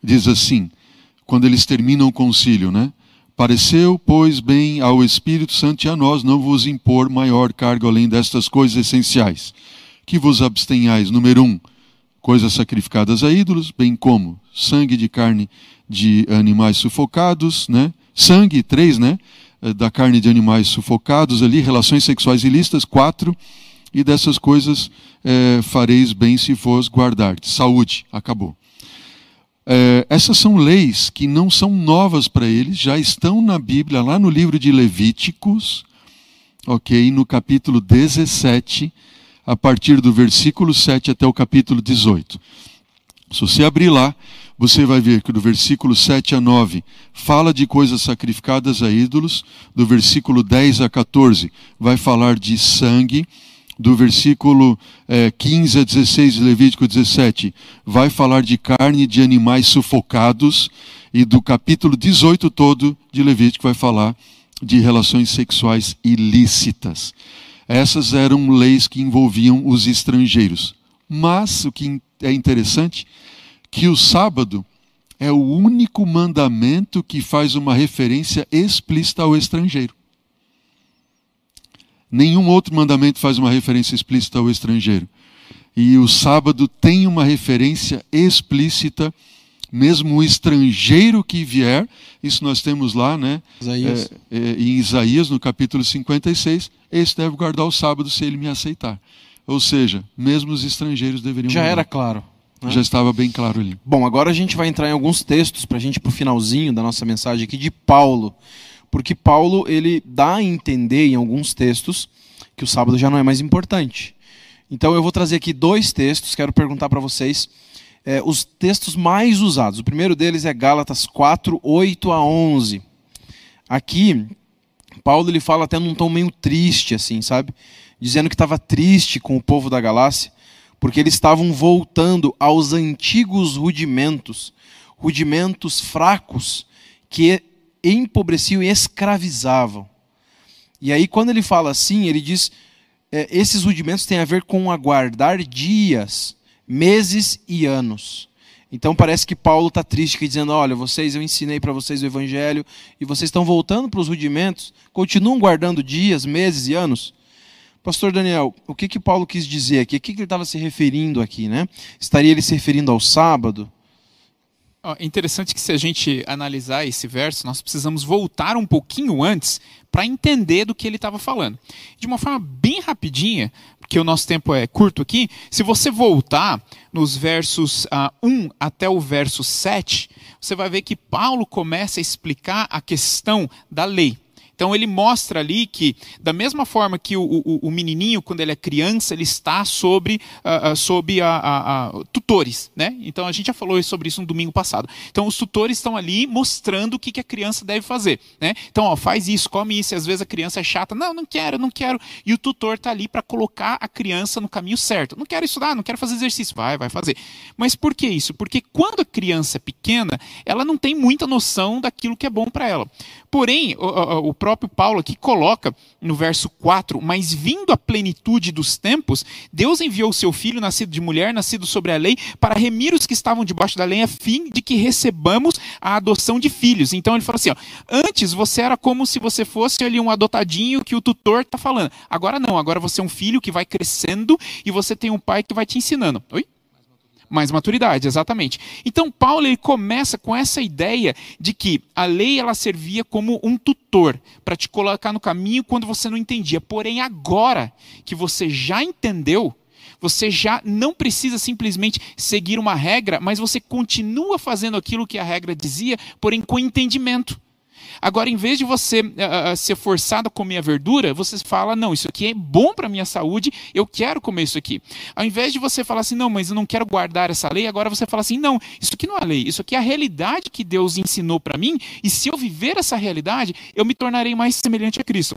diz assim, quando eles terminam o concílio, né? Pareceu, pois, bem ao Espírito Santo e a nós não vos impor maior cargo além destas coisas essenciais. Que vos abstenhais, número um, coisas sacrificadas a ídolos, bem como sangue de carne de animais sufocados, né? Sangue, três, né? Eh, da carne de animais sufocados ali, relações sexuais ilícitas, quatro, e dessas coisas é, fareis bem se vos guardar. Saúde, acabou. É, essas são leis que não são novas para eles, já estão na Bíblia, lá no livro de Levíticos, ok? No capítulo 17, a partir do versículo 7 até o capítulo 18. Se você abrir lá, você vai ver que do versículo 7 a 9 fala de coisas sacrificadas a ídolos, do versículo 10 a 14 vai falar de sangue do versículo é, 15 a 16 de Levítico 17, vai falar de carne de animais sufocados, e do capítulo 18 todo de Levítico vai falar de relações sexuais ilícitas. Essas eram leis que envolviam os estrangeiros. Mas o que é interessante que o sábado é o único mandamento que faz uma referência explícita ao estrangeiro. Nenhum outro mandamento faz uma referência explícita ao estrangeiro. e o sábado tem uma referência explícita, mesmo o estrangeiro que vier, isso nós temos lá, né? Isaías. É, é, em Isaías, no capítulo 56, esse deve guardar o sábado se ele me aceitar. Ou seja, mesmo os estrangeiros deveriam. Já guardar. era claro. né? Já estava bem claro ali. Bom, agora a gente vai entrar em alguns textos para a gente ir para o finalzinho da nossa mensagem aqui de Paulo, porque Paulo ele dá a entender em alguns textos que o sábado já não é mais importante. Então eu vou trazer aqui dois textos, quero perguntar para vocês eh, os textos mais usados. O primeiro deles é Gálatas 4, 8 a 11. Aqui, Paulo ele fala até num tom meio triste, assim, sabe? Dizendo que estava triste com o povo da Galácia, porque eles estavam voltando aos antigos rudimentos, rudimentos fracos que empobreciam e escravizavam. E aí, quando ele fala assim, ele diz: é, esses rudimentos têm a ver com aguardar dias, meses e anos. Então parece que Paulo está triste, que dizendo: olha, vocês, eu ensinei para vocês o evangelho e vocês estão voltando para os rudimentos, continuam guardando dias, meses e anos. Pastor Daniel, o que que Paulo quis dizer aqui? O que, que ele estava se referindo aqui, né? Estaria ele se referindo ao sábado? É interessante que se a gente analisar esse verso, nós precisamos voltar um pouquinho antes para entender do que ele estava falando. De uma forma bem rapidinha, porque o nosso tempo é curto aqui, se você voltar nos versos ah, 1 até o verso 7, você vai ver que Paulo começa a explicar a questão da lei. Então ele mostra ali que, da mesma forma que o, o, o menininho, quando ele é criança, ele está sobre, ah, ah, sob a, a- a- tutores. Né? Então a gente já falou sobre isso no domingo passado. Então os tutores estão ali mostrando o que, que a criança deve fazer. Né? Então, ó, faz isso, come isso. E às vezes a criança é chata. Não, não quero, não quero. E o tutor está ali para colocar a criança no caminho certo. Não quero estudar, não quero fazer exercício. Vai, vai fazer. Mas por que isso? Porque quando a criança é pequena, ela não tem muita noção daquilo que é bom para ela. Porém, o, o- o próprio Paulo aqui coloca no verso 4: Mas vindo a plenitude dos tempos, Deus enviou o seu filho, nascido de mulher, nascido sobre a lei, para remir os que estavam debaixo da lei, a fim de que recebamos a adoção de filhos. Então ele fala assim: ó, antes você era como se você fosse ali um adotadinho que o tutor está falando. Agora não, agora você é um filho que vai crescendo e você tem um pai que vai te ensinando. Oi? Mais maturidade, exatamente. Então Paulo ele começa com essa ideia de que a lei ela servia como um tutor para te colocar no caminho quando você não entendia. Porém, agora que você já entendeu, você já não precisa simplesmente seguir uma regra, mas você continua fazendo aquilo que a regra dizia, porém com entendimento. Agora, em vez de você ah, ser forçado a comer a verdura, você fala: não, isso aqui é bom para minha saúde, eu quero comer isso aqui. Ao invés de você falar assim: não, mas eu não quero guardar essa lei, agora você fala assim: não, isso aqui não é lei, isso aqui é a realidade que Deus ensinou para mim, e se eu viver essa realidade, eu me tornarei mais semelhante a Cristo.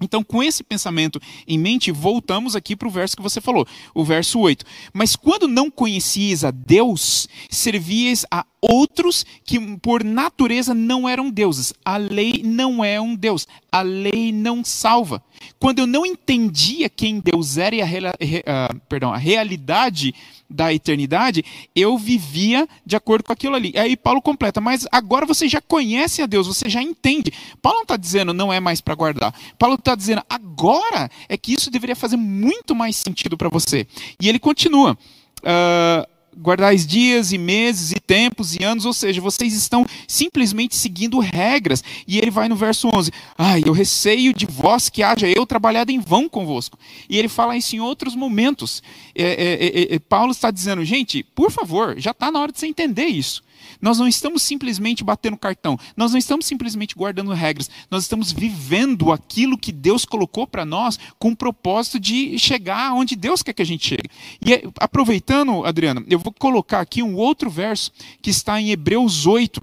Então, com esse pensamento em mente, voltamos aqui para o verso que você falou, o verso 8. Mas quando não conhecias a Deus, servias a outros que por natureza não eram deuses. A lei não é um Deus. A lei não salva. Quando eu não entendia quem Deus era e a, perdão, a realidade da eternidade, eu vivia de acordo com aquilo ali. Aí Paulo completa, mas agora você já conhece a Deus, você já entende. Paulo não está dizendo não é mais para guardar. Paulo está dizendo agora é que isso deveria fazer muito mais sentido para você. E ele continua. ah, guardais dias e meses e tempos e anos, ou seja, vocês estão simplesmente seguindo regras. E ele vai no verso 11: Ai, eu receio de vós que haja eu trabalhado em vão convosco. E ele fala isso em outros momentos. É, é, é, é, Paulo está dizendo, gente, por favor, já está na hora de você entender isso. Nós não estamos simplesmente batendo cartão, nós não estamos simplesmente guardando regras, nós estamos vivendo aquilo que Deus colocou para nós com o propósito de chegar onde Deus quer que a gente chegue. E é, aproveitando, Adriana, eu vou colocar aqui um outro verso que está em Hebreus 8.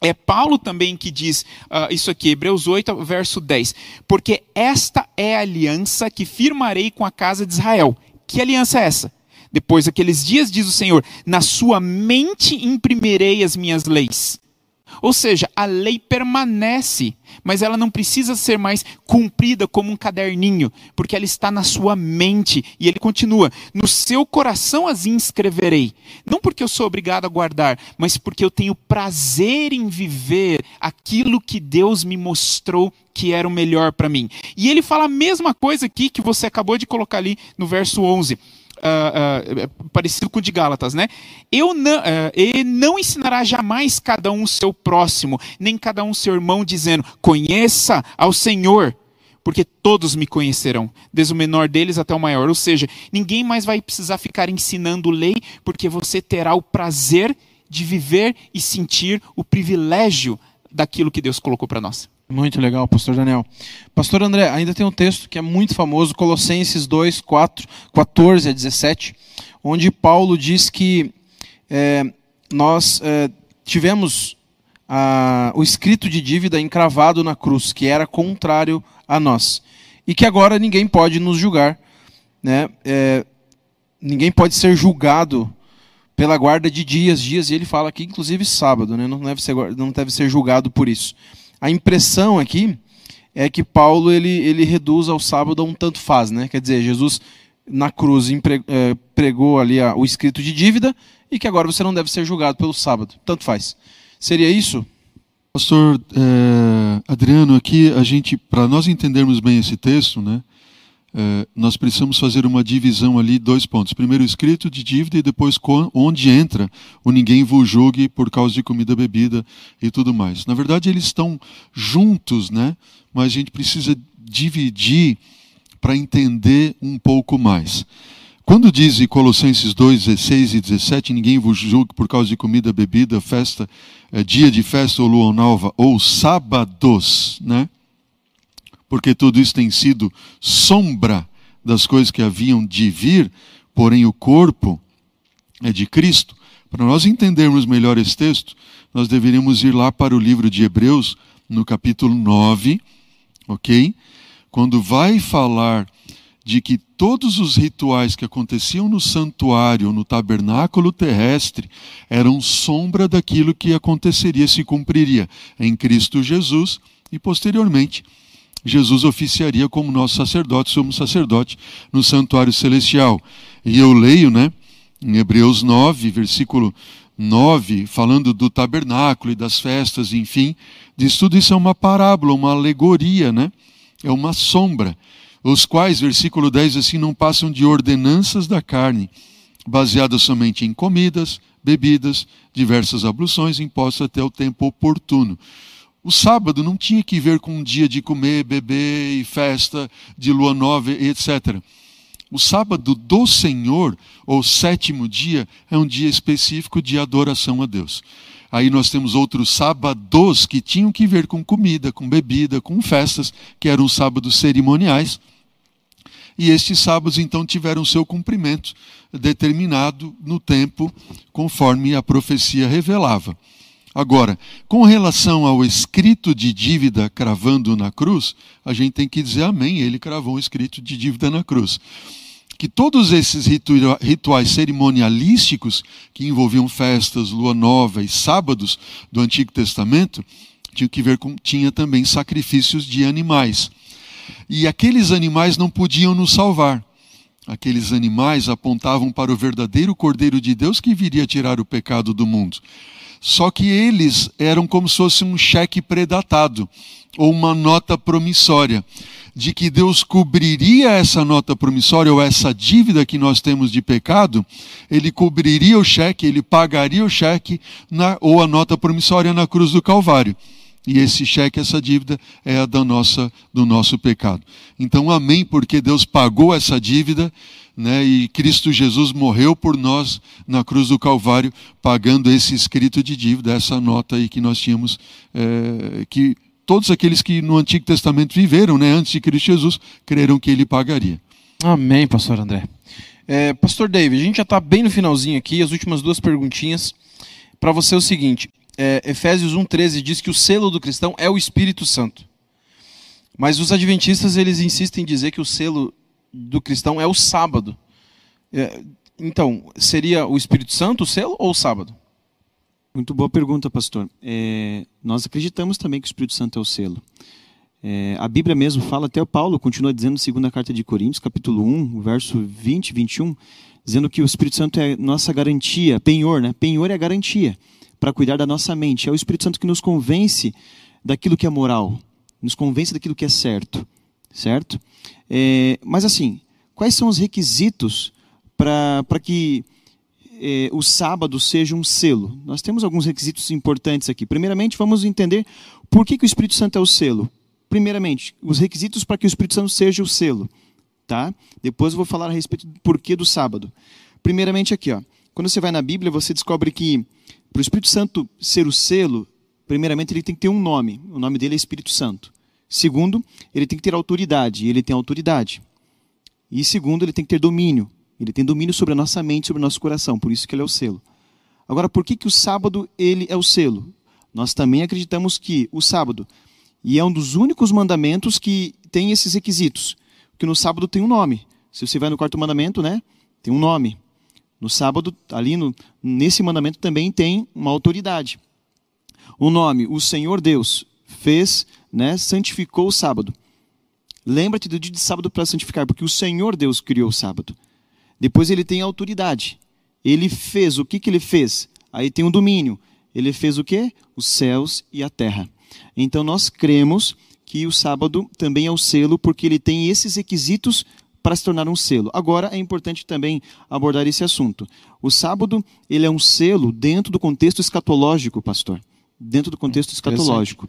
É Paulo também que diz ah, isso aqui, Hebreus 8, verso 10. Porque esta é a aliança que firmarei com a casa de Israel. Que aliança é essa? Depois daqueles dias, diz o Senhor, na sua mente imprimirei as minhas leis. Ou seja, a lei permanece, mas ela não precisa ser mais cumprida como um caderninho, porque ela está na sua mente. E ele continua: No seu coração as inscreverei. Não porque eu sou obrigado a guardar, mas porque eu tenho prazer em viver aquilo que Deus me mostrou que era o melhor para mim. E ele fala a mesma coisa aqui que você acabou de colocar ali no verso 11. Uh, uh, parecido com o de Gálatas, né? Eu não, uh, e não ensinará jamais cada um seu próximo, nem cada um seu irmão, dizendo: conheça ao Senhor, porque todos me conhecerão, desde o menor deles até o maior. Ou seja, ninguém mais vai precisar ficar ensinando lei, porque você terá o prazer de viver e sentir o privilégio daquilo que Deus colocou para nós. Muito legal, pastor Daniel. Pastor André, ainda tem um texto que é muito famoso, Colossenses 2, 4, 14 a 17, onde Paulo diz que é, nós é, tivemos a, o escrito de dívida encravado na cruz, que era contrário a nós, e que agora ninguém pode nos julgar, né? É, ninguém pode ser julgado pela guarda de dias, dias, e ele fala aqui, inclusive sábado, né? não, deve ser, não deve ser julgado por isso. A impressão aqui é que Paulo ele, ele reduz ao sábado a um tanto faz, né? Quer dizer, Jesus na cruz é, pregou ali o escrito de dívida e que agora você não deve ser julgado pelo sábado. Tanto faz. Seria isso? Pastor é, Adriano, aqui a gente, para nós entendermos bem esse texto, né? É, nós precisamos fazer uma divisão ali, dois pontos. Primeiro, escrito de dívida e depois onde entra o ninguém vos julgue por causa de comida, bebida e tudo mais. Na verdade, eles estão juntos, né? mas a gente precisa dividir para entender um pouco mais. Quando diz em Colossenses 2, 16 e 17, ninguém vos julgue por causa de comida, bebida, festa, é, dia de festa ou lua nova, ou sábados, né? Porque tudo isso tem sido sombra das coisas que haviam de vir, porém o corpo é de Cristo. Para nós entendermos melhor esse texto, nós deveríamos ir lá para o livro de Hebreus, no capítulo 9, ok? Quando vai falar de que todos os rituais que aconteciam no santuário, no tabernáculo terrestre, eram sombra daquilo que aconteceria, se cumpriria em Cristo Jesus e posteriormente Jesus oficiaria como nosso sacerdote, somos sacerdote no santuário celestial. E eu leio, né, em Hebreus 9, versículo 9, falando do tabernáculo e das festas, enfim, diz tudo isso é uma parábola, uma alegoria, né? É uma sombra, os quais, versículo 10, assim, não passam de ordenanças da carne, baseadas somente em comidas, bebidas, diversas abluções impostas até o tempo oportuno. O sábado não tinha que ver com um dia de comer, beber e festa, de lua nova, etc. O sábado do Senhor, ou sétimo dia, é um dia específico de adoração a Deus. Aí nós temos outros sábados que tinham que ver com comida, com bebida, com festas, que eram sábados cerimoniais. E estes sábados então tiveram seu cumprimento determinado no tempo, conforme a profecia revelava. Agora, com relação ao escrito de dívida cravando na cruz, a gente tem que dizer amém, ele cravou um escrito de dívida na cruz. Que todos esses rituais cerimonialísticos, que envolviam festas, lua nova e sábados do Antigo Testamento, tinham que ver com, tinha também sacrifícios de animais. E aqueles animais não podiam nos salvar. Aqueles animais apontavam para o verdadeiro Cordeiro de Deus que viria tirar o pecado do mundo. Só que eles eram como se fosse um cheque predatado ou uma nota promissória de que Deus cobriria essa nota promissória ou essa dívida que nós temos de pecado, ele cobriria o cheque, ele pagaria o cheque na, ou a nota promissória na cruz do Calvário. E esse cheque, essa dívida é a da nossa, do nosso pecado. Então, amém, porque Deus pagou essa dívida né, e Cristo Jesus morreu por nós na cruz do Calvário, pagando esse escrito de dívida, essa nota aí que nós tínhamos, é, que todos aqueles que no Antigo Testamento viveram né, antes de Cristo Jesus, creram que ele pagaria. Amém, pastor André. É, pastor David, a gente já está bem no finalzinho aqui, as últimas duas perguntinhas. Para você é o seguinte, é, Efésios 1,13 diz que o selo do cristão é o Espírito Santo. Mas os adventistas eles insistem em dizer que o selo do cristão é o sábado. É, então, seria o Espírito Santo o selo ou o sábado? Muito boa pergunta, pastor. É, nós acreditamos também que o Espírito Santo é o selo. É, a Bíblia mesmo fala, até o Paulo continua dizendo, segunda carta de Coríntios, capítulo 1, verso 20 e 21, dizendo que o Espírito Santo é nossa garantia, penhor, né? Penhor é a garantia para cuidar da nossa mente. É o Espírito Santo que nos convence daquilo que é moral, nos convence daquilo que é certo, certo? É, mas assim, quais são os requisitos para que eh, o sábado seja um selo? Nós temos alguns requisitos importantes aqui. Primeiramente, vamos entender por que, que o Espírito Santo é o selo. Primeiramente, os requisitos para que o Espírito Santo seja o selo. Tá? Depois eu vou falar a respeito do porquê do sábado. Primeiramente aqui, ó. quando você vai na Bíblia, você descobre que para o Espírito Santo ser o selo, primeiramente ele tem que ter um nome. O nome dele é Espírito Santo. Segundo, ele tem que ter autoridade, ele tem autoridade. E segundo, ele tem que ter domínio. Ele tem domínio sobre a nossa mente, sobre o nosso coração, por isso que ele é o selo. Agora, por que, que o sábado ele é o selo? Nós também acreditamos que o sábado, e é um dos únicos mandamentos que tem esses requisitos, que no sábado tem um nome. Se você vai no quarto mandamento, né, tem um nome. No sábado, ali no, nesse mandamento também tem uma autoridade. O nome, o Senhor Deus fez né, santificou o sábado. Lembra-te do dia de sábado para santificar, porque o Senhor Deus criou o sábado. Depois ele tem autoridade. Ele fez o que, que ele fez? Aí tem um domínio. Ele fez o que? Os céus e a terra. Então nós cremos que o sábado também é o selo, porque ele tem esses requisitos para se tornar um selo. Agora é importante também abordar esse assunto. O sábado ele é um selo dentro do contexto escatológico, pastor. Dentro do contexto escatológico.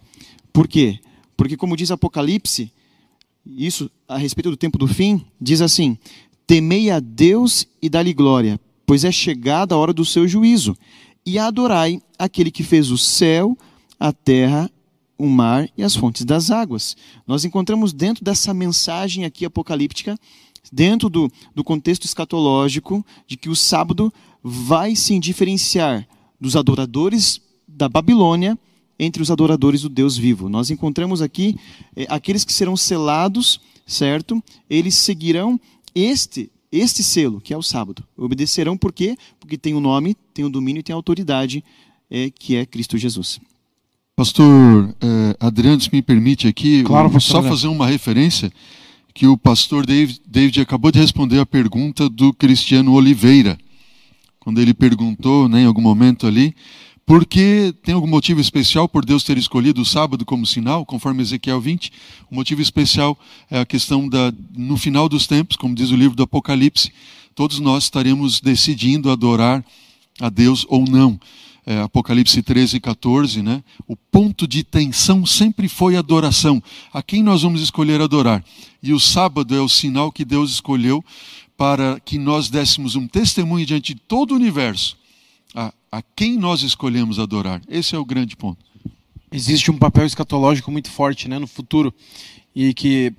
Por quê? Porque, como diz Apocalipse, isso a respeito do tempo do fim, diz assim: Temei a Deus e dá-lhe glória, pois é chegada a hora do seu juízo, e adorai aquele que fez o céu, a terra, o mar e as fontes das águas. Nós encontramos dentro dessa mensagem aqui apocalíptica, dentro do, do contexto escatológico, de que o sábado vai se diferenciar dos adoradores da Babilônia entre os adoradores do Deus vivo. Nós encontramos aqui é, aqueles que serão selados, certo? Eles seguirão este este selo, que é o sábado. Obedecerão por quê? Porque tem o um nome, tem o um domínio e tem a autoridade, é, que é Cristo Jesus. Pastor eh, Adriano, se me permite aqui, claro, só fazer uma referência que o pastor David, David acabou de responder a pergunta do Cristiano Oliveira, quando ele perguntou, né, em algum momento ali, porque tem algum motivo especial por Deus ter escolhido o sábado como sinal, conforme Ezequiel 20? O motivo especial é a questão da no final dos tempos, como diz o livro do Apocalipse, todos nós estaremos decidindo adorar a Deus ou não. É, Apocalipse 13 e 14, né? O ponto de tensão sempre foi adoração. A quem nós vamos escolher adorar? E o sábado é o sinal que Deus escolheu para que nós dessemos um testemunho diante de todo o universo a, quem nós escolhemos adorar. Esse é o grande ponto. Existe um papel escatológico muito forte né, no futuro e que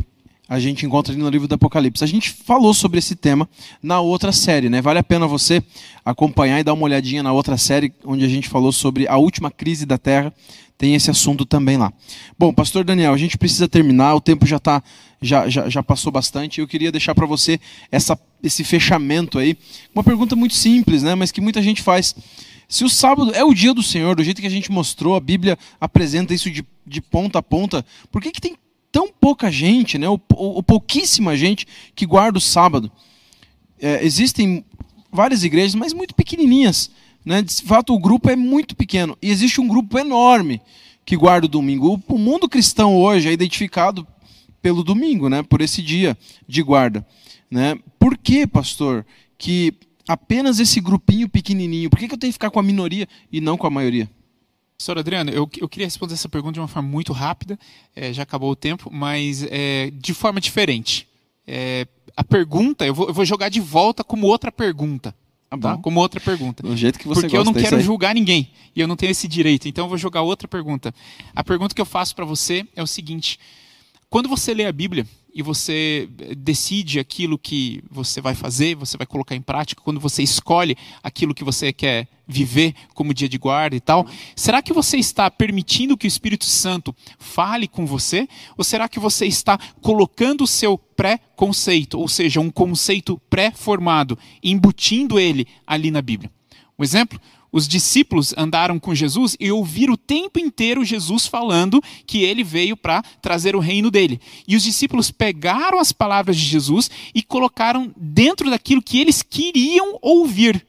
a gente encontra no livro do Apocalipse. A gente falou sobre esse tema na outra série, né? Vale a pena você acompanhar e dar uma olhadinha na outra série onde a gente falou sobre a última crise da Terra. Tem esse assunto também lá. Bom, pastor Daniel, a gente precisa terminar, o tempo já tá já, já, já passou bastante. Eu queria deixar para você essa, esse fechamento aí. Uma pergunta muito simples, né? Mas que muita gente faz. Se o sábado é o dia do Senhor, do jeito que a gente mostrou, a Bíblia apresenta isso de, de ponta a ponta, por que, que tem tão pouca gente, né, ou, ou, ou pouquíssima gente que guarda o sábado. É, existem várias igrejas, mas muito pequenininhas. Né? De fato, o grupo é muito pequeno. E existe um grupo enorme que guarda o domingo. O mundo cristão hoje é identificado pelo domingo, né? por esse dia de guarda. Né? Por que, pastor, que apenas esse grupinho pequenininho, por que, que eu tenho que ficar com a minoria e não com a maioria? Senhor Adriano, eu, eu queria responder essa pergunta de uma forma muito rápida, é, já acabou o tempo, mas é, de forma diferente. É, a pergunta, eu vou, eu vou, jogar de volta como outra pergunta. Ah, tá? Como outra pergunta. Do jeito que você Porque eu não quero julgar ninguém e eu não tenho esse direito, então eu vou jogar outra pergunta. A pergunta que eu faço para você é o seguinte: quando você lê a Bíblia, e você decide aquilo que você vai fazer, você vai colocar em prática, quando você escolhe aquilo que você quer viver como dia de guarda e tal, será que você está permitindo que o Espírito Santo fale com você? Ou será que você está colocando o seu pré-conceito, ou seja, um conceito pré-formado, embutindo ele ali na Bíblia? Um exemplo? Os discípulos andaram com Jesus e ouviram o tempo inteiro Jesus falando que ele veio para trazer o reino dele. E os discípulos pegaram as palavras de Jesus e colocaram dentro daquilo que eles queriam ouvir.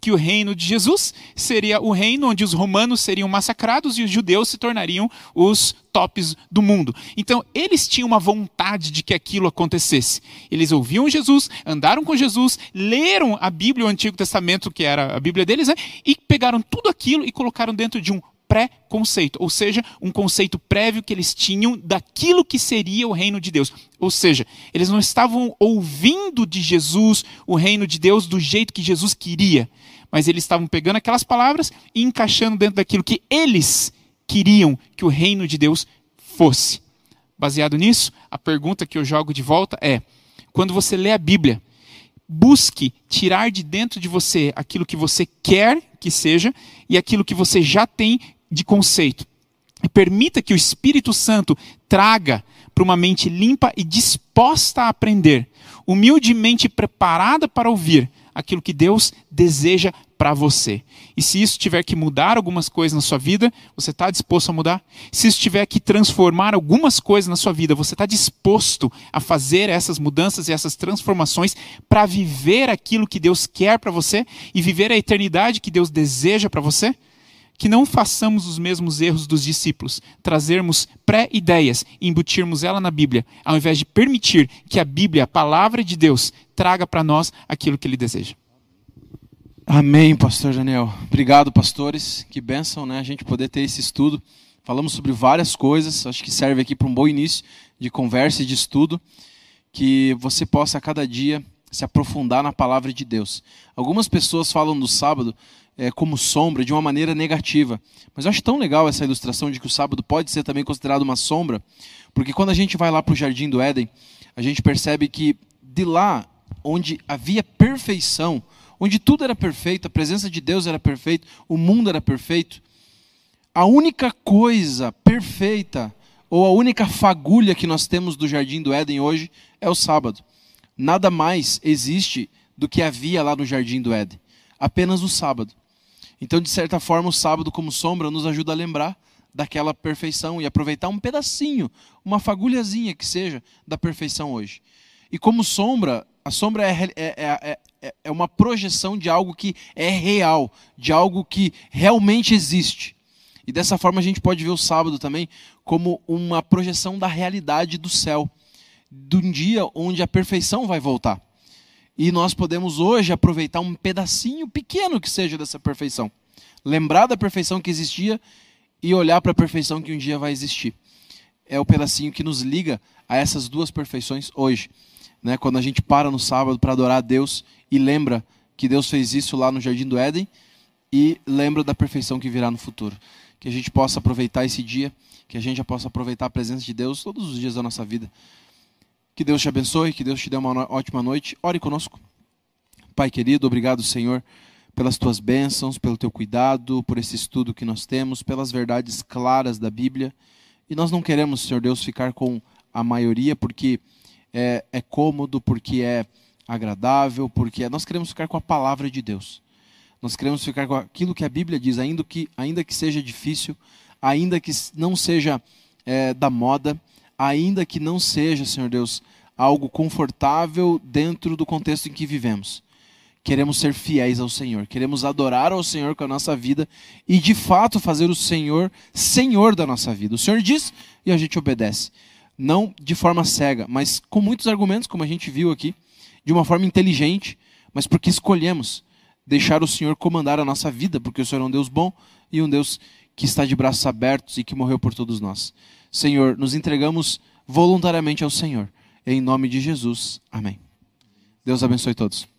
Que o reino de Jesus seria o reino onde os romanos seriam massacrados e os judeus se tornariam os tops do mundo. Então, eles tinham uma vontade de que aquilo acontecesse. Eles ouviam Jesus, andaram com Jesus, leram a Bíblia, o Antigo Testamento, que era a Bíblia deles, né? e pegaram tudo aquilo e colocaram dentro de um pré-conceito, ou seja, um conceito prévio que eles tinham daquilo que seria o reino de Deus. Ou seja, eles não estavam ouvindo de Jesus o reino de Deus do jeito que Jesus queria, mas eles estavam pegando aquelas palavras e encaixando dentro daquilo que eles queriam que o reino de Deus fosse. Baseado nisso, a pergunta que eu jogo de volta é: quando você lê a Bíblia, busque tirar de dentro de você aquilo que você quer que seja e aquilo que você já tem de conceito. E permita que o Espírito Santo traga para uma mente limpa e disposta a aprender, humildemente preparada para ouvir aquilo que Deus deseja para você. E se isso tiver que mudar algumas coisas na sua vida, você está disposto a mudar? Se isso tiver que transformar algumas coisas na sua vida, você está disposto a fazer essas mudanças e essas transformações para viver aquilo que Deus quer para você e viver a eternidade que Deus deseja para você? que não façamos os mesmos erros dos discípulos, trazermos pré-ideias e embutirmos ela na Bíblia, ao invés de permitir que a Bíblia, a palavra de Deus, traga para nós aquilo que ele deseja. Amém, pastor Daniel. Obrigado, pastores. Que bênção, né, a gente poder ter esse estudo. Falamos sobre várias coisas, acho que serve aqui para um bom início de conversa e de estudo, que você possa a cada dia se aprofundar na palavra de Deus. Algumas pessoas falam do sábado é, como sombra de uma maneira negativa. Mas eu acho tão legal essa ilustração de que o sábado pode ser também considerado uma sombra, porque quando a gente vai lá para o jardim do Éden, a gente percebe que de lá, onde havia perfeição, onde tudo era perfeito, a presença de Deus era perfeita, o mundo era perfeito, a única coisa perfeita, ou a única fagulha que nós temos do jardim do Éden hoje é o sábado. Nada mais existe do que havia lá no jardim do Éden. Apenas o sábado. Então, de certa forma, o sábado, como sombra, nos ajuda a lembrar daquela perfeição e aproveitar um pedacinho, uma fagulhazinha que seja, da perfeição hoje. E como sombra, a sombra é, é, é, é, é uma projeção de algo que é real, de algo que realmente existe. E dessa forma a gente pode ver o sábado também como uma projeção da realidade do céu, de um dia onde a perfeição vai voltar. E nós podemos hoje aproveitar um pedacinho pequeno que seja dessa perfeição. Lembrar da perfeição que existia e olhar para a perfeição que um dia vai existir. É o pedacinho que nos liga a essas duas perfeições hoje. Né? Quando a gente para no sábado para adorar a Deus e lembra que Deus fez isso lá no Jardim do Éden e lembra da perfeição que virá no futuro. Que a gente possa aproveitar esse dia, que a gente possa aproveitar a presença de Deus todos os dias da nossa vida. Que Deus te abençoe, que Deus te dê uma ótima noite. Ore conosco. Pai querido, obrigado, Senhor, pelas tuas bênçãos, pelo teu cuidado, por esse estudo que nós temos, pelas verdades claras da Bíblia. E nós não queremos, Senhor Deus, ficar com a maioria porque é, é cômodo, porque é agradável, porque é... nós queremos ficar com a palavra de Deus. Nós queremos ficar com aquilo que a Bíblia diz, ainda que, ainda que seja difícil, ainda que não seja é, da moda, ainda que não seja, Senhor Deus, algo confortável dentro do contexto em que vivemos. Queremos ser fiéis ao Senhor, queremos adorar ao Senhor com a nossa vida e de fato fazer o Senhor Senhor da nossa vida. O Senhor diz e a gente obedece. Não de forma cega, mas com muitos argumentos, como a gente viu aqui, de uma forma inteligente, mas porque escolhemos deixar o Senhor comandar a nossa vida, porque o Senhor é um Deus bom e um Deus que está de braços abertos e que morreu por todos nós. Senhor, nos entregamos voluntariamente ao Senhor. Em nome de Jesus. Amém. Deus abençoe todos.